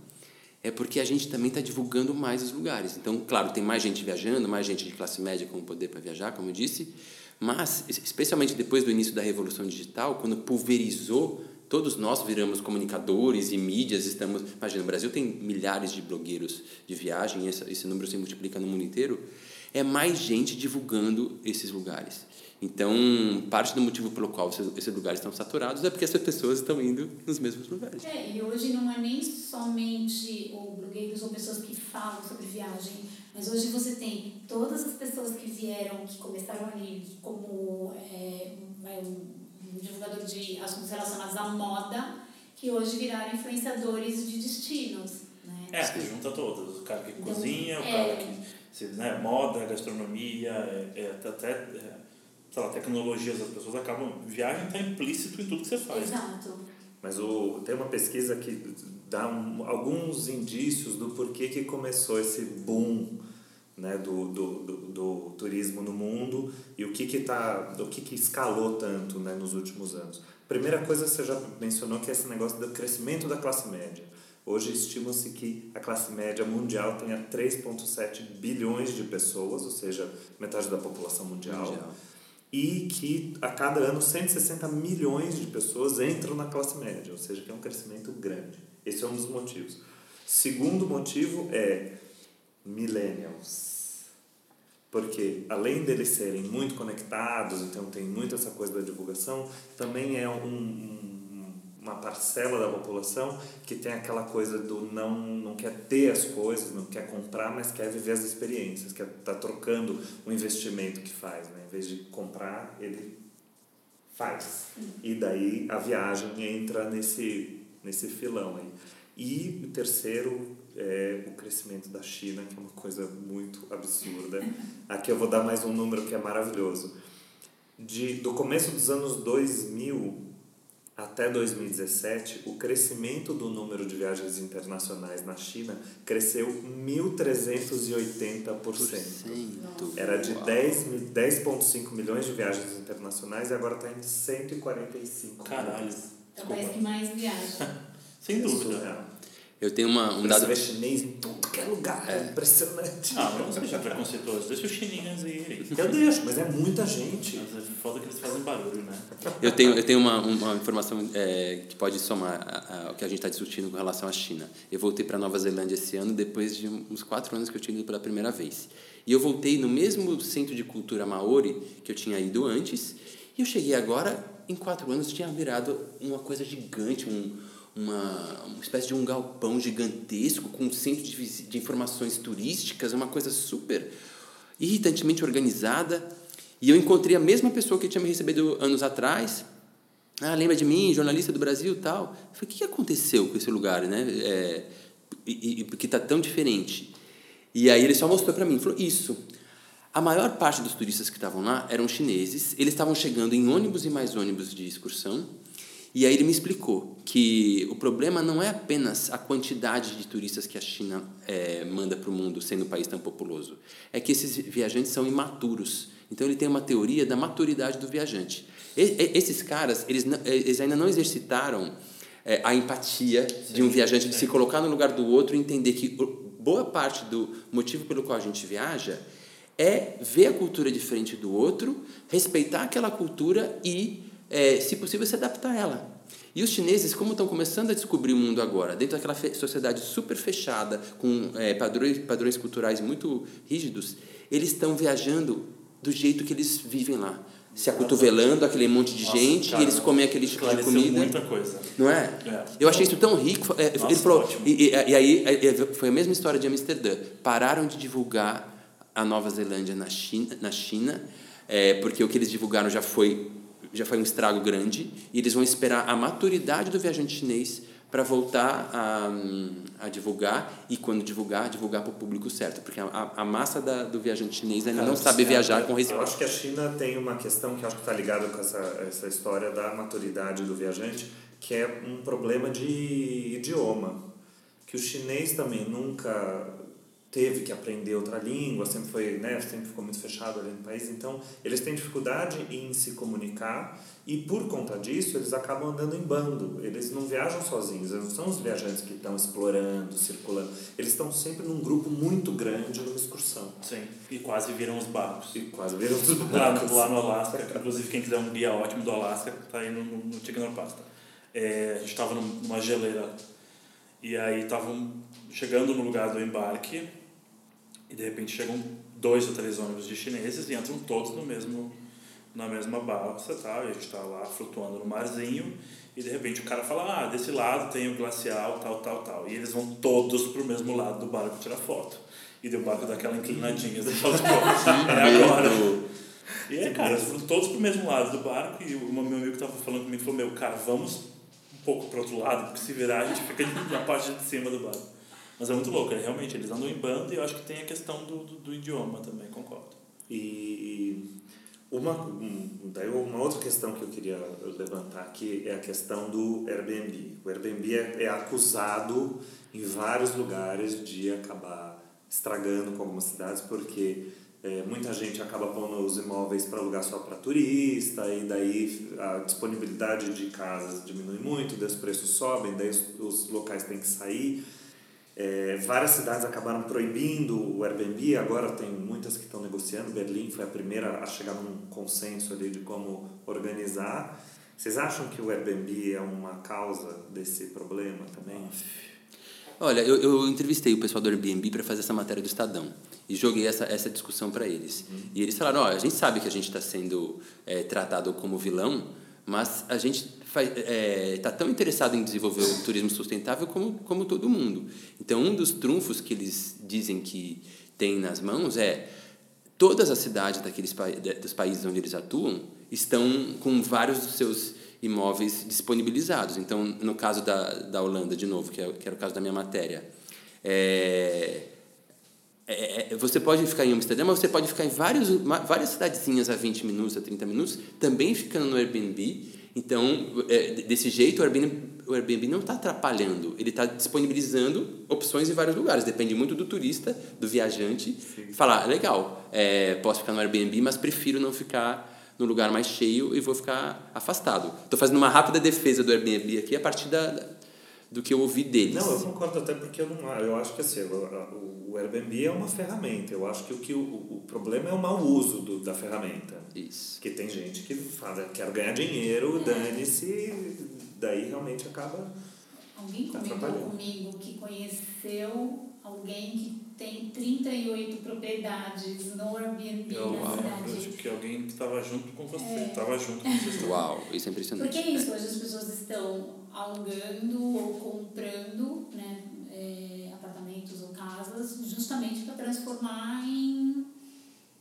S5: é porque a gente também está divulgando mais os lugares. Então, claro, tem mais gente viajando, mais gente de classe média com poder para viajar, como eu disse, mas, especialmente depois do início da revolução digital, quando pulverizou, todos nós viramos comunicadores e mídias, estamos... Imagina, o Brasil tem milhares de blogueiros de viagem, esse, esse número se multiplica no mundo inteiro, é mais gente divulgando esses lugares. Então, parte do motivo pelo qual esses, esses lugares estão saturados é porque essas pessoas estão indo nos mesmos lugares.
S4: É, e hoje não é nem somente ou blogueiros ou pessoas que falam sobre viagem, mas hoje você tem todas as pessoas que vieram, que começaram ali como é, um, um divulgador de assuntos relacionados à moda, que hoje viraram influenciadores de destinos. Né?
S3: É, que junta todos. O cara que
S4: Então,
S3: cozinha, o
S4: é.
S3: cara que. se- Né, moda, gastronomia, é, é, até. Sei lá, tecnologias, as pessoas acabam. Viagem está implícito em tudo que você faz.
S4: Exato.
S2: Mas o, tem uma pesquisa que dá um, alguns indícios do porquê que começou esse boom né, do, do, do, do turismo no mundo e o que que, tá, o que, que escalou tanto né, nos últimos anos. Primeira coisa, você já mencionou que é esse negócio do crescimento da classe média. Hoje estima-se que a classe média mundial tenha 3,7 bilhões de pessoas, ou seja, metade da população mundial
S5: Mundial.
S2: E que a cada ano 160 milhões de pessoas entram na classe média, ou seja, que é um crescimento grande. Esse é um dos motivos. Segundo motivo é millennials. Porque além deles serem muito conectados, então tem muito essa coisa da divulgação, também é um, um- uma parcela da população que tem aquela coisa do não, não quer ter as coisas, não quer comprar, mas quer viver as experiências, quer estar trocando o investimento que faz. Né? Em vez de comprar, ele faz. E daí a viagem entra nesse, nesse filão aí. E o terceiro é o crescimento da China, que é uma coisa muito absurda. Aqui eu vou dar mais um número que é maravilhoso. De, do começo dos anos 2000 até 2017, o crescimento do número de viagens internacionais na China cresceu 1.380%. Era de
S5: Uau.
S2: 10 mi- 10,5 milhões de viagens internacionais e agora está em 145
S3: Caralho.
S2: milhões.
S4: É o país que mais viaja.
S3: Sem
S2: É
S3: dúvida.
S5: Eu tenho uma, um
S2: Você
S5: dado.
S2: vê chinês em tudo que é lugar, é impressionante.
S3: Ah, mas não seja preconceituoso. Deixa os chininhas aí.
S2: Eu deixo, mas é muita gente.
S3: Mas é foda que eles fazem barulho, né?
S5: Eu tenho, eu tenho uma, uma informação é, que pode somar ao que a gente está discutindo com relação à China. Eu voltei para Nova Zelândia esse ano, depois de uns quatro anos que eu tinha ido pela primeira vez. E eu voltei no mesmo centro de cultura maori que eu tinha ido antes, e eu cheguei agora, em quatro anos, tinha virado uma coisa gigante, um, uma, uma espécie de um galpão gigantesco com um centro de, de informações turísticas, uma coisa super irritantemente organizada. E eu encontrei a mesma pessoa que tinha me recebido anos atrás. Ah, lembra de mim, jornalista do Brasil tal. Eu falei, o que que aconteceu com esse lugar, né? É, e, e, porque está tão diferente. E aí ele só mostrou para mim, falou, isso. A maior parte dos turistas que estavam lá eram chineses. Eles estavam chegando em ônibus e mais ônibus de excursão. E aí ele me explicou que o problema não é apenas a quantidade de turistas que a China eh, manda para o mundo, sendo um país tão populoso. É que esses viajantes são imaturos. Então ele tem uma teoria da maturidade do viajante. E- e- esses caras, eles, não- eh, eles ainda não exercitaram eh, a empatia de um viajante, de se colocar no lugar do outro e entender que boa parte do motivo pelo qual a gente viaja é ver a cultura diferente do outro, respeitar aquela cultura e, é, se possível, se adaptar a ela. E os chineses, como estão começando a descobrir o mundo agora, dentro daquela sociedade super fechada, com é, padrões, padrões culturais muito rígidos, eles estão viajando do jeito que eles vivem lá. Se acotovelando aquele monte de
S3: Nossa,
S5: gente,
S3: cara,
S5: e eles comem aquele tipo de comida.
S3: muita coisa.
S5: Não é?
S3: É.
S5: Eu achei isso tão rico. É,
S3: Nossa,
S5: ele falou, e, e- e aí é, foi a mesma história de Amsterdã. Pararam de divulgar a Nova Zelândia na China, na China é, porque o que eles divulgaram já foi, já foi um estrago grande, e eles vão esperar a maturidade do viajante chinês para voltar a, a divulgar, e quando divulgar, divulgar para o público certo, porque a, a massa da, do viajante chinês ainda
S2: Cara,
S5: não sabe viajar com
S2: Eu
S5: respeito.
S2: acho que a China tem uma questão que eu acho que está ligada com essa, essa história da maturidade do viajante, que é um problema de idioma. Que o chinês também nunca teve que aprender outra língua, sempre foi, né, sempre ficou muito fechado ali no país, então eles têm dificuldade em se comunicar e por conta disso eles acabam andando em bando. Eles não viajam sozinhos, eles não são os viajantes que estão explorando, circulando. Eles estão sempre num grupo muito grande numa excursão.
S3: Sim. E quase viram os barcos.
S2: E quase viram os
S3: Lá,
S2: barcos.
S3: no- lá no Alasca, inclusive quem quiser um guia ótimo do Alasca, tá aí no, no, no Tignopasta. É, a gente estava numa geleira e aí estavam chegando no lugar do embarque e de repente chegam dois ou três ônibus de chineses e entram todos no mesmo na mesma balsa tal, e a gente está lá flutuando no marzinho e de repente o cara fala, ah, desse lado tem o glacial, tal, tal, tal. E eles vão todos pro mesmo lado do barco tirar foto. E deu o barco daquela inclinadinha. Você fala, tipo, é agora. E aí, cara, eles foram todos pro mesmo lado do barco e o meu amigo que tava falando comigo falou, meu, cara, vamos um pouco pro outro lado, porque se virar a gente fica na parte de cima do barco. Mas é muito louco, é, realmente, eles andam em bando e eu acho que tem a questão do, do, do idioma também, concordo.
S2: E uma, um, daí uma outra questão que eu queria levantar aqui é a questão do Airbnb. O Airbnb é, é acusado em vários lugares de acabar estragando com algumas cidades, porque é, muita gente acaba pondo os imóveis para alugar só para turista, e daí a disponibilidade de casas diminui muito, daí os preços sobem, daí os, os locais têm que sair. É, várias cidades acabaram proibindo o Airbnb, agora tem muitas que estão negociando. Berlim foi a primeira a chegar num consenso ali de como organizar. Vocês acham que o Airbnb é uma causa desse problema também?
S5: Olha, eu, eu entrevistei o pessoal do Airbnb para fazer essa matéria do Estadão e joguei essa, essa discussão para eles. E eles falaram: ó, a gente sabe que a gente está sendo é, tratado como vilão, mas a gente está tão interessado em desenvolver o turismo sustentável como, como todo mundo. Então, um dos trunfos que eles dizem que tem nas mãos é todas as cidades daqueles dos países onde eles atuam estão com vários dos seus imóveis disponibilizados. Então, no caso da, da Holanda, de novo, que, é, que era o caso da minha matéria, é, é, você pode ficar em Amsterdã, mas você pode ficar em vários, várias cidadezinhas a 20 minutos, a 30 minutos, também ficando no Airbnb. Então, é, desse jeito, o Airbnb, o Airbnb não está atrapalhando, ele está disponibilizando opções em vários lugares. Depende muito do turista, do viajante, Sim. falar, legal, é, posso ficar no Airbnb, mas prefiro não ficar no lugar mais cheio e vou ficar afastado. Estou fazendo uma rápida defesa do Airbnb aqui a partir da, do que eu ouvi deles.
S2: Não, eu concordo até porque eu não eu acho que assim, o, o Airbnb é uma ferramenta. Eu acho que o que o, o problema é o mau uso do, da ferramenta.
S5: Isso.
S2: Que tem gente que fala, quero ganhar dinheiro, dane-se, daí realmente acaba
S4: Alguém comentou comigo que conheceu alguém que tem 38 propriedades no Airbnb
S3: eu,
S4: na cidade.
S3: Eu acho que alguém que estava junto com você, estava é. junto com você.
S5: Uau, isso é impressionante.
S4: Porque é isso, hoje as pessoas estão alugando ou comprando né, é, apartamentos ou casas justamente para transformar em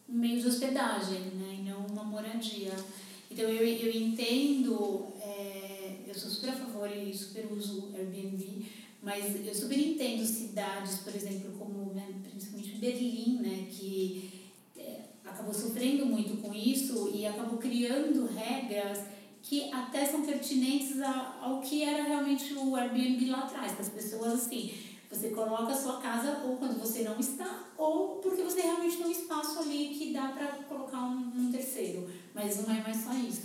S4: meio de hospedagem, né, e não uma moradia. Então eu, eu entendo, é, eu sou super a favor e super uso Airbnb, mas eu super entendo cidades, por exemplo, como né, principalmente Berlim, né, que é, acabou sofrendo muito com isso e acabou criando regras que até são pertinentes ao que era realmente o Airbnb lá atrás, para as pessoas assim, você coloca a sua casa ou quando você não está, ou porque você realmente tem um espaço ali que dá para colocar um, um, terceiro, mas não é mais só isso.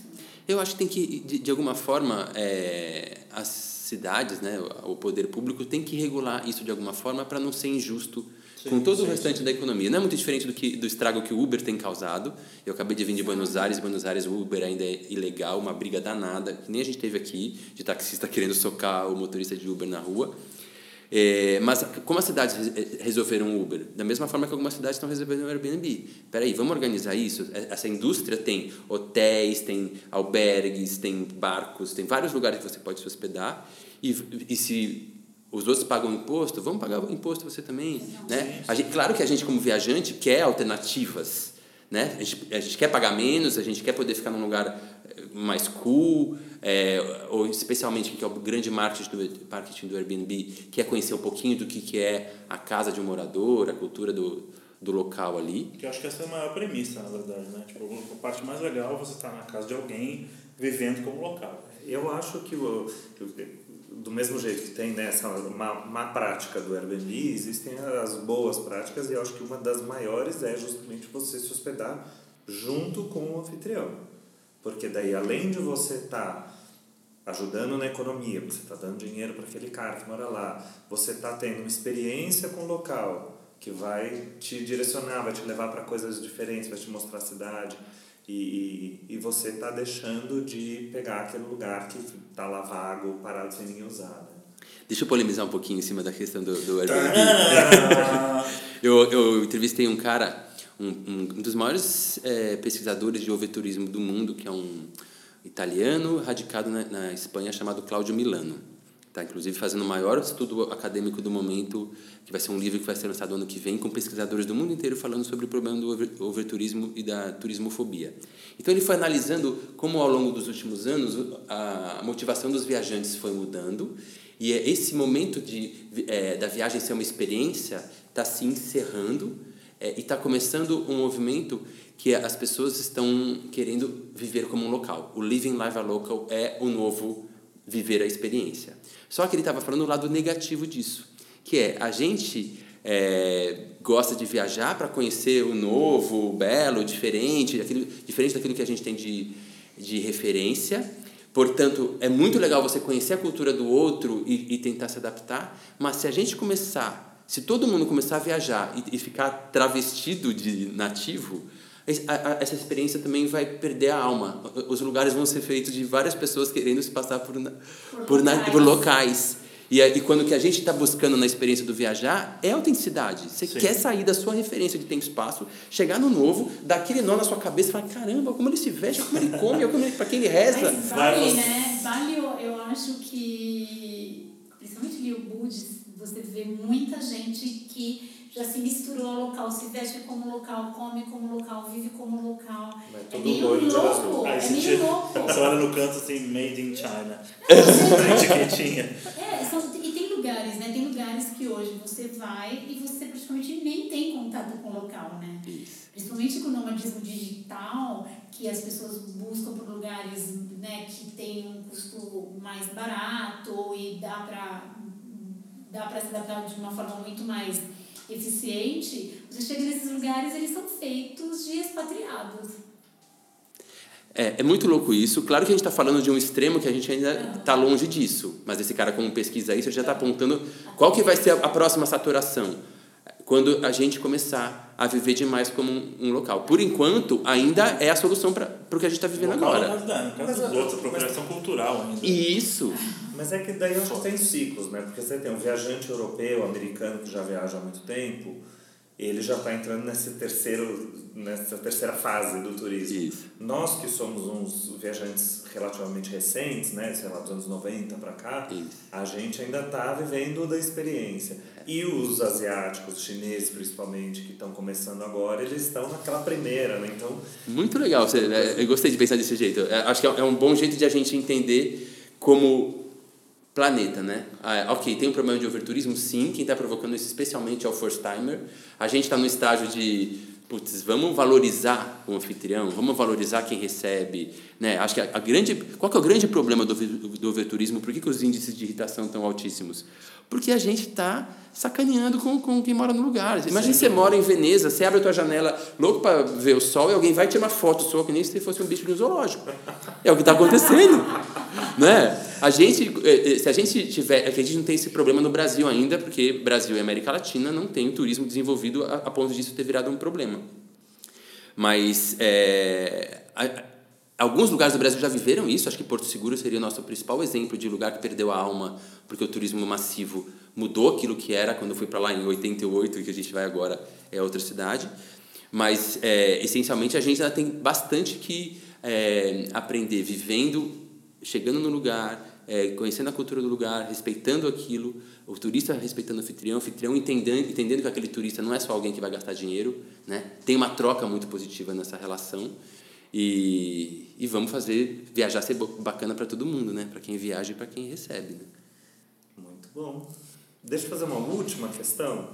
S5: Eu acho que tem que, de, de alguma forma, é, as cidades, né, o poder público tem que regular isso de alguma forma para não ser injusto com todo o restante da economia. Não é muito diferente do que do estrago que o Uber tem causado. Eu acabei de vir de Buenos Aires, Buenos Aires o Uber ainda é ilegal, uma briga danada, que nem a gente teve aqui, de taxista querendo socar o motorista de Uber na rua. É, mas como as cidades resolveram o Uber? Da mesma forma que algumas cidades estão resolvendo o Airbnb. Peraí, vamos organizar isso? Essa indústria tem hotéis, tem albergues, tem barcos, tem vários lugares que você pode se hospedar. E, e se os outros pagam imposto, vamos pagar o imposto você também. Né? A gente, claro que a gente, como viajante, quer alternativas. Né? A, gente, a gente quer pagar menos, a gente quer poder ficar num lugar eh, mais cool, é, ou especialmente que é o grande marketing do, marketing do Airbnb, que é conhecer um pouquinho do que, que é a casa de um morador, a cultura do, do local ali.
S3: Que eu acho que essa é a maior premissa, na verdade. Né? Tipo, a parte mais legal é você estar na casa de alguém vivendo como local.
S2: Eu acho que o, do mesmo jeito que tem né, essa má, má prática do Airbnb, existem as boas práticas e eu acho que uma das maiores é justamente você se hospedar junto com o anfitrião. Porque daí, além de você estar tá ajudando na economia, você está dando dinheiro para aquele cara que mora lá, você está tendo uma experiência com o local que vai te direcionar, vai te levar para coisas diferentes, vai te mostrar a cidade. E, e, você está deixando de pegar aquele lugar que está lá vago, parado sem ninguém usar. Né?
S5: Deixa eu polemizar um pouquinho em cima da questão do, do Airbnb. eu, eu entrevistei um cara, um, um dos maiores é, pesquisadores de overturismo do mundo, que é um italiano radicado na, na Espanha, chamado Claudio Milano. Está, inclusive, fazendo o maior estudo acadêmico do momento, que vai ser um livro que vai ser lançado ano que vem, com pesquisadores do mundo inteiro falando sobre o problema do overturismo e da turismofobia. Então, ele foi analisando como, ao longo dos últimos anos, a motivação dos viajantes foi mudando, e é esse momento de, é, da viagem ser uma experiência está se encerrando, é, e está começando um movimento que as pessoas estão querendo viver como um local. O Living Live a Local é o novo viver a experiência. Só que ele estava falando o lado negativo disso, que é a gente é, gosta de viajar para conhecer o novo, o belo, o diferente, aquilo, diferente daquilo que a gente tem de, de referência. Portanto, é muito legal você conhecer a cultura do outro e, e tentar se adaptar, mas se a gente começar, se todo mundo começar a viajar e, e ficar travestido de nativo, essa experiência também vai perder a alma. Os lugares vão ser feitos de várias pessoas querendo se passar por, por, por, locais. por locais. E, e quando o que a gente está buscando na experiência do viajar é autenticidade. Você Sim. quer sair da sua referência de tempo e espaço, chegar no novo, dar aquele nó na sua cabeça e falar: caramba, como ele se veste, como ele come, para quem ele reza.
S4: Mas vale, né? Vale, eu acho que, principalmente em Rio Budis, você vê muita gente que já se misturou ao local, se veste como local, come como local, vive como local.
S2: é meio louco,
S4: é meio louco.
S3: Você olha no canto assim, made in China. É, etiquetinha.
S4: É, são, e tem lugares, né? Tem lugares que hoje você vai e você praticamente nem tem contato com o local, né?
S5: Isso.
S4: Principalmente com o nomadismo digital, que as pessoas buscam por lugares né, que tem um custo mais barato e dá para dá para se adaptar de uma forma muito mais eficiente, você chega nesses lugares, eles são feitos de expatriados.
S5: É, é muito louco isso. Claro que a gente está falando de um extremo que a gente ainda está longe disso. Mas esse cara, como pesquisa isso, já está apontando qual que vai ser a próxima saturação. Quando a gente começar a viver demais como um, um local. Por enquanto, ainda é a solução para o que a gente está vivendo
S3: local,
S5: agora.
S3: Mas, não, no caso dos outros, apropriação cultural ainda.
S5: Isso.
S2: Mas é que daí eu acho que tem ciclos, né? Porque você tem um viajante europeu, americano, que já viaja há muito tempo, ele já está entrando nesse terceiro, nessa terceira fase do turismo.
S5: Isso.
S2: Nós que somos uns viajantes relativamente recentes, né, sei lá, dos anos 90 para cá,
S5: Isso.
S2: a gente ainda está vivendo da experiência. E os asiáticos, os chineses principalmente, que estão começando agora, eles estão naquela primeira, né? Então,
S5: Muito legal. Você, é, eu gostei de pensar desse jeito. É, acho que é um bom jeito de a gente entender como planeta, né? Ah, ok, tem um problema de overturismo? Sim, quem está provocando isso especialmente é o first timer. A gente está no estágio de, putz, vamos valorizar o anfitrião, vamos valorizar quem recebe, né? Acho que a, a grande, qual que é o grande problema do, do overturismo? Por que, que os índices de irritação estão altíssimos? Porque a gente está sacaneando com, com quem mora no lugar. Imagina você mora em Veneza, você abre a tua janela louco para ver o sol e alguém vai tirar uma foto sua que nem se fosse um bicho de um zoológico. É o que está acontecendo. né? A gente, eh, eh, se a gente tiver, é a gente não tem esse problema no Brasil ainda, porque Brasil e América Latina não tem o turismo desenvolvido a, a ponto disso ter virado um problema. Mas é, a- alguns lugares do Brasil já viveram isso. Acho que Porto Seguro seria o nosso principal exemplo de lugar que perdeu a alma porque o turismo massivo mudou aquilo que era quando eu fui para lá em 88 e que a gente vai agora é outra cidade. Mas é, essencialmente a gente ainda tem bastante que é, aprender vivendo, chegando no lugar, é, conhecendo a cultura do lugar, respeitando aquilo, o turista respeitando o anfitrião, o anfitrião entendendo, entendendo que aquele turista não é só alguém que vai gastar dinheiro, né? tem uma troca muito positiva nessa relação. E, e vamos fazer viajar ser bacana para todo mundo, né? Para quem viaja e para quem recebe. Né?
S2: Muito bom. Deixa eu fazer uma última questão,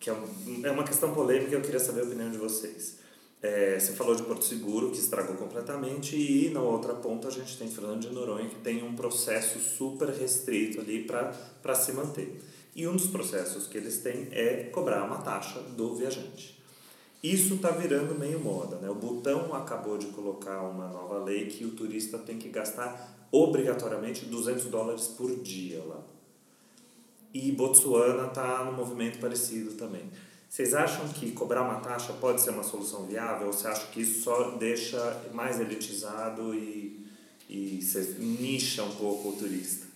S2: que é é uma questão polêmica eu queria saber a opinião de vocês. É, você falou de Porto Seguro, que estragou completamente, e na outra ponta a gente tem Fernando de Noronha, que tem um processo super restrito ali para se manter. E um dos processos que eles têm é cobrar uma taxa do viajante. Isso está virando meio moda, né? O Butão acabou de colocar uma nova lei que o turista tem que gastar obrigatoriamente 200 dólares por dia lá. E Botsuana está num movimento parecido também. Vocês acham que cobrar uma taxa pode ser uma solução viável? Ou você acha que isso só deixa mais elitizado e, e você nicha um pouco o turista?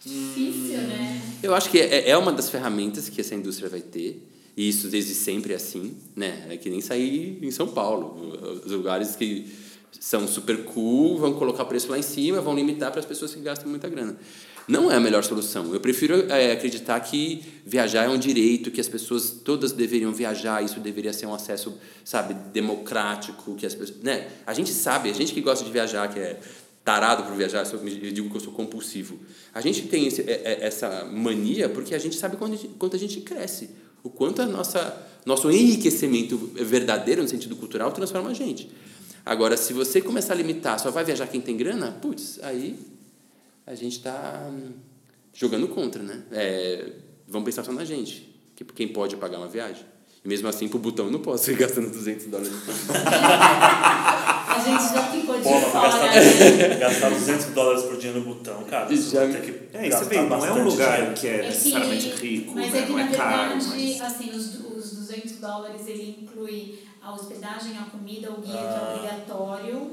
S4: Difícil, né?
S5: Eu acho que é, é uma das ferramentas que essa indústria vai ter, e isso desde sempre é assim, né? É que nem sair em São Paulo. Os lugares que são super cool vão colocar preço lá em cima, vão limitar para as pessoas que gastam muita grana. Não é a melhor solução. Eu prefiro é, acreditar que viajar é um direito, que as pessoas todas deveriam viajar, isso deveria ser um acesso, sabe, democrático, que as pessoas, né? A gente sabe, a gente que gosta de viajar, que é tarado por viajar, eu digo que eu sou compulsivo. A gente tem esse, é- é- essa mania porque a gente sabe quanto a gente, quanto a gente cresce, o quanto a nossa nosso enriquecimento verdadeiro no sentido cultural transforma a gente. Agora, se você começar a limitar, só vai viajar quem tem grana, putz, aí a gente está jogando contra, né? É, vamos pensar só na gente, que quem pode pagar uma viagem. E mesmo assim, pro botão, eu não posso ir gastando 200 dólares.
S4: A gente já ficou de
S3: Pô, mas
S4: fora.
S3: gastar,
S4: né?
S3: gastar 200 dólares por dia no botão, cara,
S5: já-
S3: que
S2: É, você
S3: gastar
S2: vê, não é um
S3: bastante
S2: lugar
S3: dinheiro.
S2: que é necessariamente rico,
S4: mas
S2: né?
S4: é que
S2: não
S4: na
S2: é caro,
S4: verdade,
S2: mas...
S4: assim, os, os 200 dólares ele inclui a hospedagem, a comida, o guia que
S3: Ah.
S4: é obrigatório.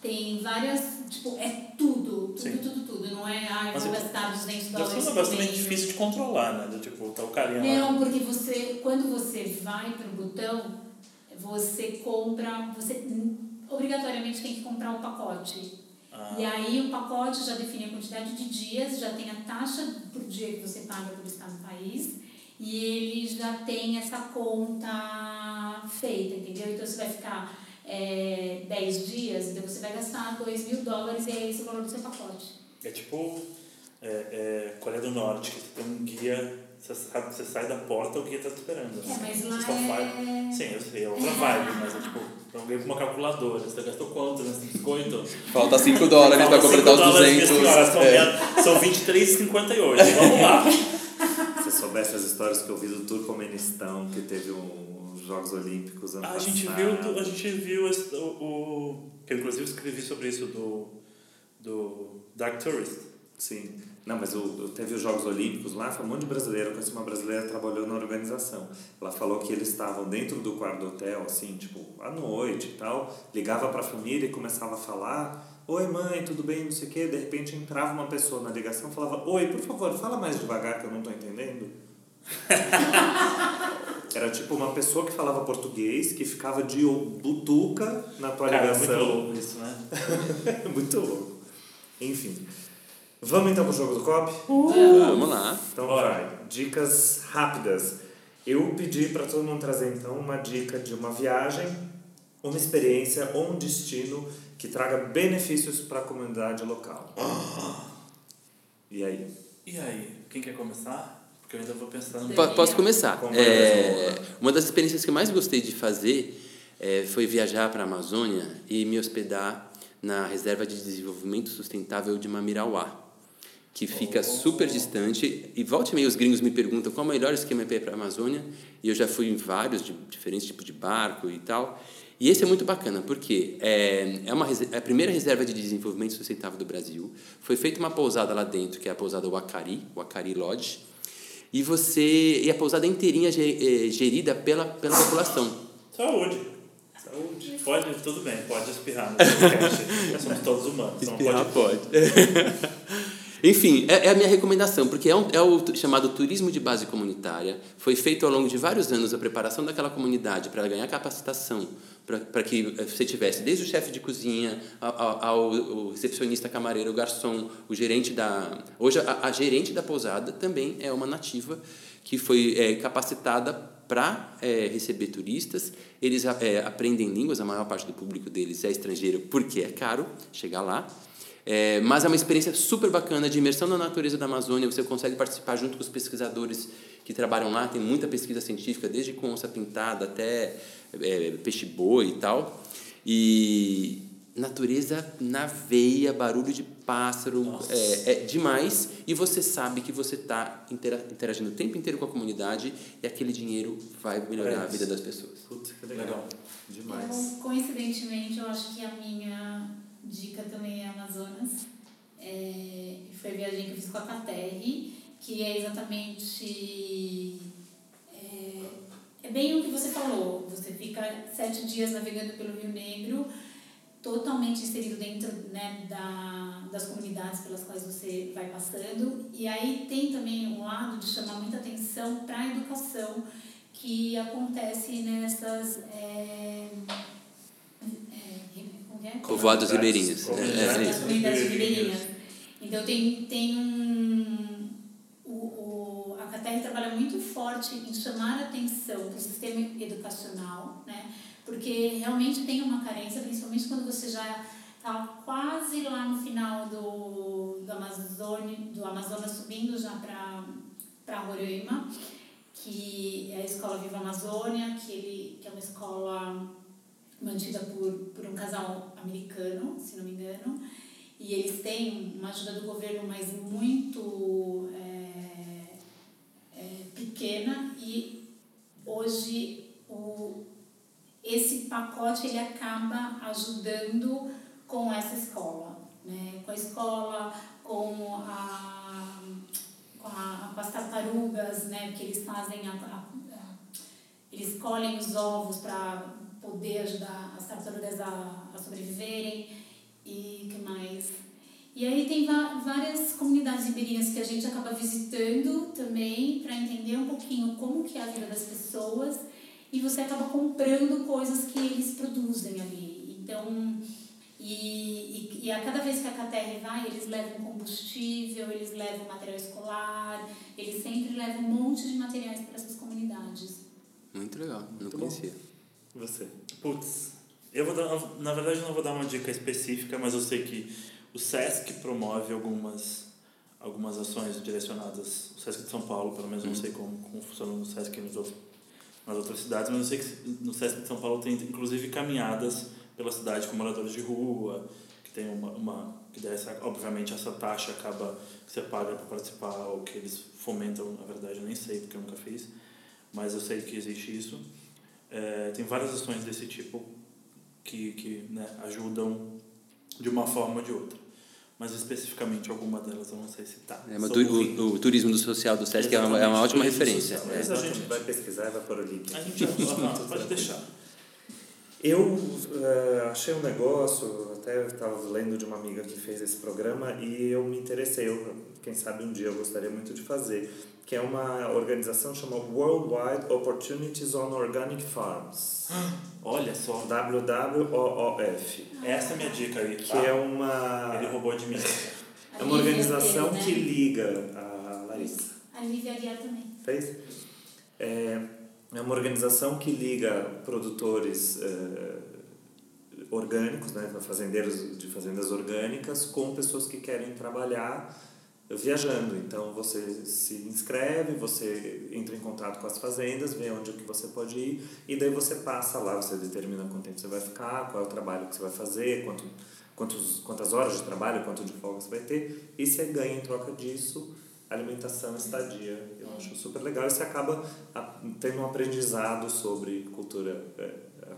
S4: Tem várias, tipo, é tudo, tudo,
S3: Sim.
S4: tudo, tudo. Não é, ah, eu
S3: Mas
S4: vou
S3: é-
S4: gastar 200
S3: Deve ser
S4: dólares
S3: um
S4: por
S3: negócio também
S4: mês.
S3: difícil de controlar, né? Do tipo, tá o carinha lá.
S4: Não, porque você, quando você vai para o botão, você compra, você obrigatoriamente tem que comprar o pacote.
S3: Ah.
S4: E aí o pacote já define a quantidade de dias, já tem a taxa por dia que você paga por estar no país, e ele já tem essa conta feita, entendeu? Então você vai ficar é, 10 dias, então você vai gastar 2 mil dólares e é esse o valor do seu pacote.
S3: É tipo é, é, Coreia do Norte, que tem um guia, você, sabe, você sai da porta, o guia tá te esperando.
S4: É, mas
S3: Você
S4: lá
S3: só faz-
S4: é...
S3: Sim, eu sei, é outra vibe, mas é tipo, alguém com uma calculadora, você gastou quanto nesse biscoito?
S5: Falta 5 dólares para completar os
S3: dólares,
S5: 200.
S3: minhas senhoras, são,
S5: É.
S3: são 23,58, vamos lá.
S2: Se você soubesse as histórias que eu vi do Turcomenistão, que teve um, os Jogos Olímpicos ano
S3: A gente
S2: passado.
S3: viu, do- a gente viu esse- o, o- que eu inclusive escrevi sobre isso do, do Dark Tourist.
S2: Sim. Não, mas o, teve os Jogos Olímpicos lá, foi um monte de brasileiro. Eu conheci uma brasileira trabalhou na organização. Ela falou que eles estavam dentro do quarto do hotel, assim, tipo, à noite e tal. Ligava pra família e começava a falar: Oi, mãe, tudo bem? Não sei o quê. De repente entrava uma pessoa na ligação e falava: Oi, por favor, fala mais devagar que eu não tô entendendo. Era tipo uma pessoa que falava português, que ficava de butuca na tua
S3: Cara, é muito
S2: ligação.
S3: louco isso, né?
S2: Muito louco. Enfim. Vamos então pro jogo do COP?
S5: Vamos lá.
S2: Então
S3: Bora.
S2: vai. Dicas rápidas. Eu pedi para todo mundo trazer então uma dica de uma viagem, uma experiência ou um destino que traga benefícios para a comunidade local. E aí?
S3: E aí, quem quer começar? Porque eu ainda vou pensar no...
S5: Po- Posso começar? É? uma das experiências que eu mais gostei de fazer é, foi viajar para a Amazônia e me hospedar na Reserva de Desenvolvimento Sustentável de Mamirauá. Que fica super distante. E volta e meia os gringos me perguntam qual é o melhor esquema para ir para a Amazônia. E eu já fui em vários de diferentes tipos de barco e tal. E esse é muito bacana, porque é, é, uma, é a primeira reserva de desenvolvimento sustentável do Brasil. Foi feita uma pousada lá dentro, que é a pousada Wakari, Wakari Lodge. E você e a pousada inteirinha ge- é, gerida pela, pela população.
S3: Saúde. Saúde. Pode, tudo bem, pode espirrar somos todos humanos. Então
S5: Espirrar
S3: pode.
S5: pode. Enfim, é, é a minha recomendação, porque é, um, é o chamado turismo de base comunitária. Foi feito ao longo de vários anos a preparação daquela comunidade para ganhar capacitação, para que eh, você tivesse desde o chefe de cozinha ao, ao- recepcionista, camareiro, o garçom, o gerente da. Hoje, a, a gerente da pousada também é uma nativa que foi eh, capacitada para receber turistas. Eles eh, aprendem línguas, a maior parte do público deles é estrangeiro, porque é caro chegar lá. É, mas é uma experiência super bacana de imersão na natureza da Amazônia. Você consegue participar junto com os pesquisadores que trabalham lá. Tem muita pesquisa científica, desde com onça pintada até é, peixe-boi e tal. E natureza na veia, barulho de pássaro, é, é demais. E você sabe que você está interagindo o tempo inteiro com a comunidade e aquele dinheiro vai melhorar a vida das pessoas.
S2: Putz, que legal.
S3: Legal.
S2: Demais.
S4: Eu, coincidentemente, eu acho que a minha dica também é Amazonas. É, foi a viagem que eu fiz com a Caterri, que é exatamente. É, é bem o que você falou. Você fica sete dias navegando pelo Rio Negro, totalmente inserido dentro né, da, das comunidades pelas quais você vai passando. E aí tem também um lado de chamar muita atenção para a educação que acontece nessas. É, é, como que é?
S5: Povoados ribeirinhos. É, é
S4: comunidades ribeirinhas. Então tem, tem um. O, o, a CATER trabalha muito forte em chamar a atenção para o sistema educacional, né? porque realmente tem uma carência, principalmente quando você já está quase lá no final do, do, Amazônia, do Amazonas, subindo já para Roraima, que é a Escola Viva Amazônia, que, ele, que é uma escola mantida por, por um casal americano, se não me engano, e eles têm uma ajuda do governo, mas muito é, é, pequena, e hoje o, esse pacote ele acaba ajudando com essa escola, né? com a escola, com, a, com, as tartarugas, né? que eles fazem a, a, a eles colhem os ovos para poder ajudar as tartarugas a, a sobreviverem e que mais. E aí tem várias comunidades ribeirinhas que a gente acaba visitando também para entender um pouquinho como que é a vida das pessoas e você acaba comprando coisas que eles produzem ali. Então e, e, e a cada vez que a KTR vai eles levam combustível eles levam material escolar eles sempre levam um monte de materiais para essas comunidades.
S5: Muito legal, não
S2: Muito
S5: conhecia.
S2: Você.
S3: Putz, eu vou dar, na verdade eu não vou dar uma dica específica, mas eu sei que o SESC promove algumas, algumas ações direcionadas, o SESC de São Paulo, pelo menos eu não sei como, como funciona no SESC nos outros, nas outras cidades, mas eu sei que no SESC de São Paulo tem inclusive caminhadas pela cidade com moradores de rua, que tem uma, uma que daí essa, obviamente essa taxa acaba que você paga para participar ou que eles fomentam, na verdade eu nem sei porque eu nunca fiz, mas eu sei que existe isso. É, tem várias ações desse tipo que, que né, ajudam de uma forma ou de outra. Mas especificamente alguma delas eu não sei citar.
S5: É, mas
S3: Sou
S5: tu- o, o turismo do social do SESC é uma, é uma ótima referência.
S3: social.
S2: Mas a gente vai pesquisar e vai pôr o link.
S3: A gente ah, pode deixar.
S2: Eu eh, achei um negócio, até estava lendo de uma amiga que fez esse programa e eu me interessei. Eu, quem sabe um dia eu gostaria muito de fazer. Que é uma organização chamada Worldwide Opportunities on Organic Farms.
S3: Olha só,
S2: WWOOF.
S3: essa é a minha dica aí.
S2: Que
S3: tá?
S2: é uma,
S3: Ele roubou de mim.
S2: é uma organização
S4: né?
S2: que liga a Larissa.
S4: A Lívia Aguiar também.
S2: Fez? É, é uma organização que liga produtores eh, orgânicos, né, fazendeiros de fazendas orgânicas, com pessoas que querem trabalhar viajando. Então você se inscreve, você entra em contato com as fazendas, vê onde que você pode ir e daí você passa lá, você determina quanto tempo você vai ficar, qual é o trabalho que você vai fazer, quanto quantos, quantas horas de trabalho, quanto de folga você vai ter, e você ganha em troca disso alimentação, estadia. Eu acho super legal e você acaba tendo um aprendizado sobre cultura é, é,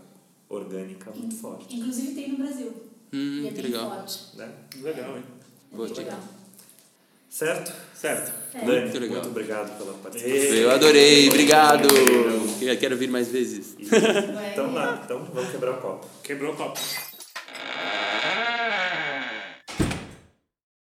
S2: orgânica muito forte.
S4: Inclusive tem no Brasil.
S5: Hum,
S4: e é
S5: que
S4: bem
S5: legal.
S4: forte.
S2: Né?
S3: Legal, hein?
S4: É
S5: Boa
S4: legal.
S2: Certo?
S3: Certo.
S4: É.
S2: Dani,
S5: Muito legal.
S2: muito obrigado pela participação.
S5: Eu adorei, obrigado. Eu quero vir mais vezes.
S2: Então, lá, então vamos quebrar o copo.
S3: Quebrou o copo.